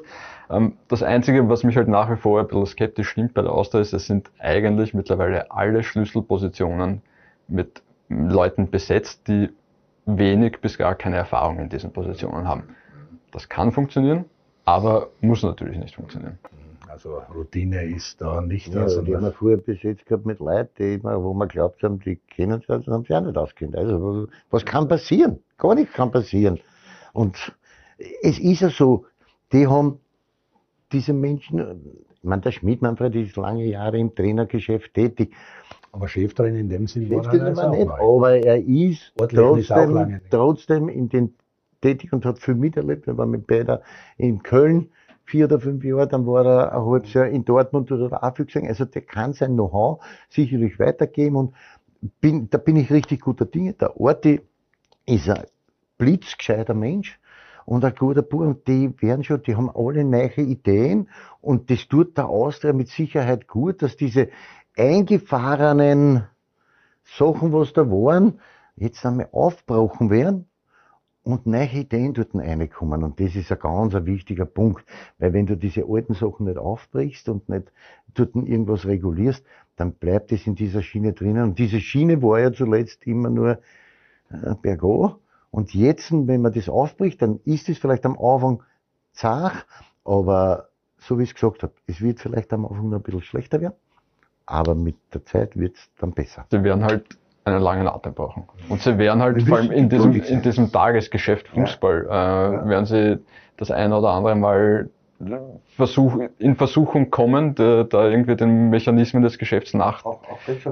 Ähm, Das Einzige, was mich halt nach wie vor ein bisschen skeptisch stimmt bei der Austria, ist, es sind eigentlich mittlerweile alle Schlüsselpositionen mit Leuten besetzt, die wenig bis gar keine Erfahrung in diesen Positionen haben. Das kann funktionieren, aber muss natürlich nicht funktionieren. Also Routine ist da nicht. Ja, also die haben wir vorher besetzt gehabt mit Leuten, die immer, wo wir glaubt haben, die kennen sich, also haben sie auch nicht auskennt. Also was kann passieren? Gar nichts kann passieren. Und es ist ja so, die haben diese Menschen, ich meine, der Schmidt Manfred ist lange Jahre im Trainergeschäft tätig. Aber Cheftrainer in dem Sinn war er war nicht, aber er ist Sportlich ist trotzdem, trotzdem in den tätig und hat viel miterlebt. Wir waren mit beide in Köln vier oder fünf Jahre, dann war er ein halbes Jahr in Dortmund oder auch viel gesehen. Also der kann sein Know-how sicherlich weitergeben und bin, da bin ich richtig guter Dinge. Der Orti ist ein blitzgescheiter Mensch und ein guter Bub. Und die werden schon, die haben alle neue Ideen und das tut der Austria mit Sicherheit gut, dass diese eingefahrenen Sachen, was da waren, jetzt einmal aufgebrochen werden und neue Ideen dort reinkommen. Und das ist ein ganz ein wichtiger Punkt. Weil wenn du diese alten Sachen nicht aufbrichst und nicht dort irgendwas regulierst, dann bleibt es in dieser Schiene drinnen. Und diese Schiene war ja zuletzt immer nur äh, bergo. Und jetzt, wenn man das aufbricht, dann ist es vielleicht am Anfang zart, aber so wie ich es gesagt habe, es wird vielleicht am Anfang noch ein bisschen schlechter werden, aber mit der Zeit wird es dann besser. Sie werden halt einen langen Atem brauchen. Und sie werden halt vor allem in diesem, in diesem Tagesgeschäft Fußball, äh, werden sie das eine oder andere Mal Versuch, in Versuchung kommen, da, da irgendwie den Mechanismen des Geschäfts nach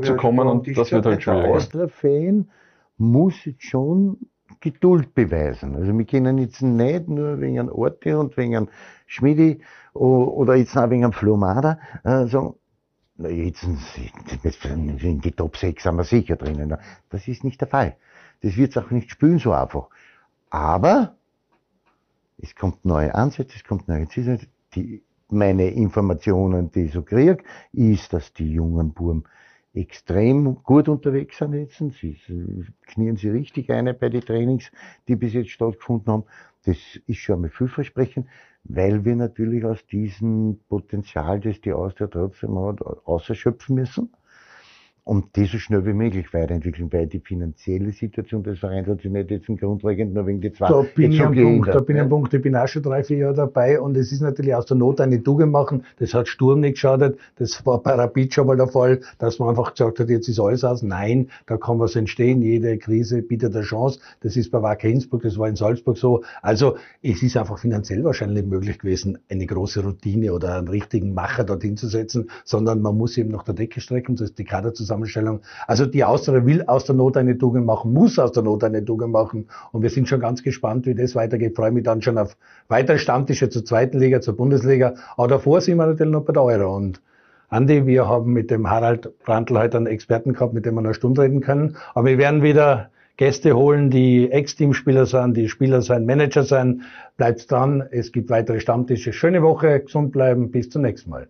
zu kommen und das wird halt Der schwieriger. Austria-Fan muss jetzt schon Geduld beweisen. Also wir können jetzt nicht nur wegen einem Orte und wegen einem Schmidi oder jetzt auch wegen einem Flomada äh, sagen, na, jetzt in die Top 6 sind wir sicher drinnen. Das ist nicht der Fall. Das wird auch nicht spielen so einfach. Aber es kommt neue Ansätze, es kommt neue Ziele. Die, meine Informationen, die ich so kriege, ist, dass die jungen Buben extrem gut unterwegs sind jetzt. Sie, sie knien sie richtig ein bei den Trainings, die bis jetzt stattgefunden haben. Das ist schon einmal vielversprechend, weil wir natürlich aus diesem Potenzial, das die Austria trotzdem hat, ausschöpfen müssen und das so schnell wie möglich weiterentwickeln, weil die finanzielle Situation des Vereins hat sich nicht jetzt grundlegend nur wegen die zwei Da bin ich am Punkt, da bin ich am. Punkt, ich bin auch schon drei, vier Jahre dabei und es ist natürlich aus der Not eine Tugend machen. Das hat Sturm nicht geschadet. Das war bei Rapid schon mal der Fall, dass man einfach gesagt hat, jetzt ist alles aus. Nein, da kann was entstehen. Jede Krise bietet eine Chance. Das ist bei Wacker Innsbruck, das war in Salzburg so. Also es ist einfach finanziell wahrscheinlich nicht möglich gewesen, eine große Routine oder einen richtigen Macher dorthin zu setzen, sondern man muss eben nach der Decke strecken. Das ist die Kaderzusammenstellung. Also die Austria will aus der Not eine Tugend machen, muss aus der Not eine Tugend machen. Und wir sind schon ganz gespannt, wie das weitergeht. Freue mich dann schon auf weitere Stammtische zur zweiten Liga, zur Bundesliga. Aber davor sind wir natürlich noch bei der Euro. Und Andi, wir haben mit dem Harald Brandl heute einen Experten gehabt, mit dem wir noch eine Stunde reden können. Aber wir werden wieder Gäste holen, die Ex-Teamspieler sind, die Spieler sein, Manager sein. Bleibt dran. Es gibt weitere Stammtische. Schöne Woche, gesund bleiben. Bis zum nächsten Mal.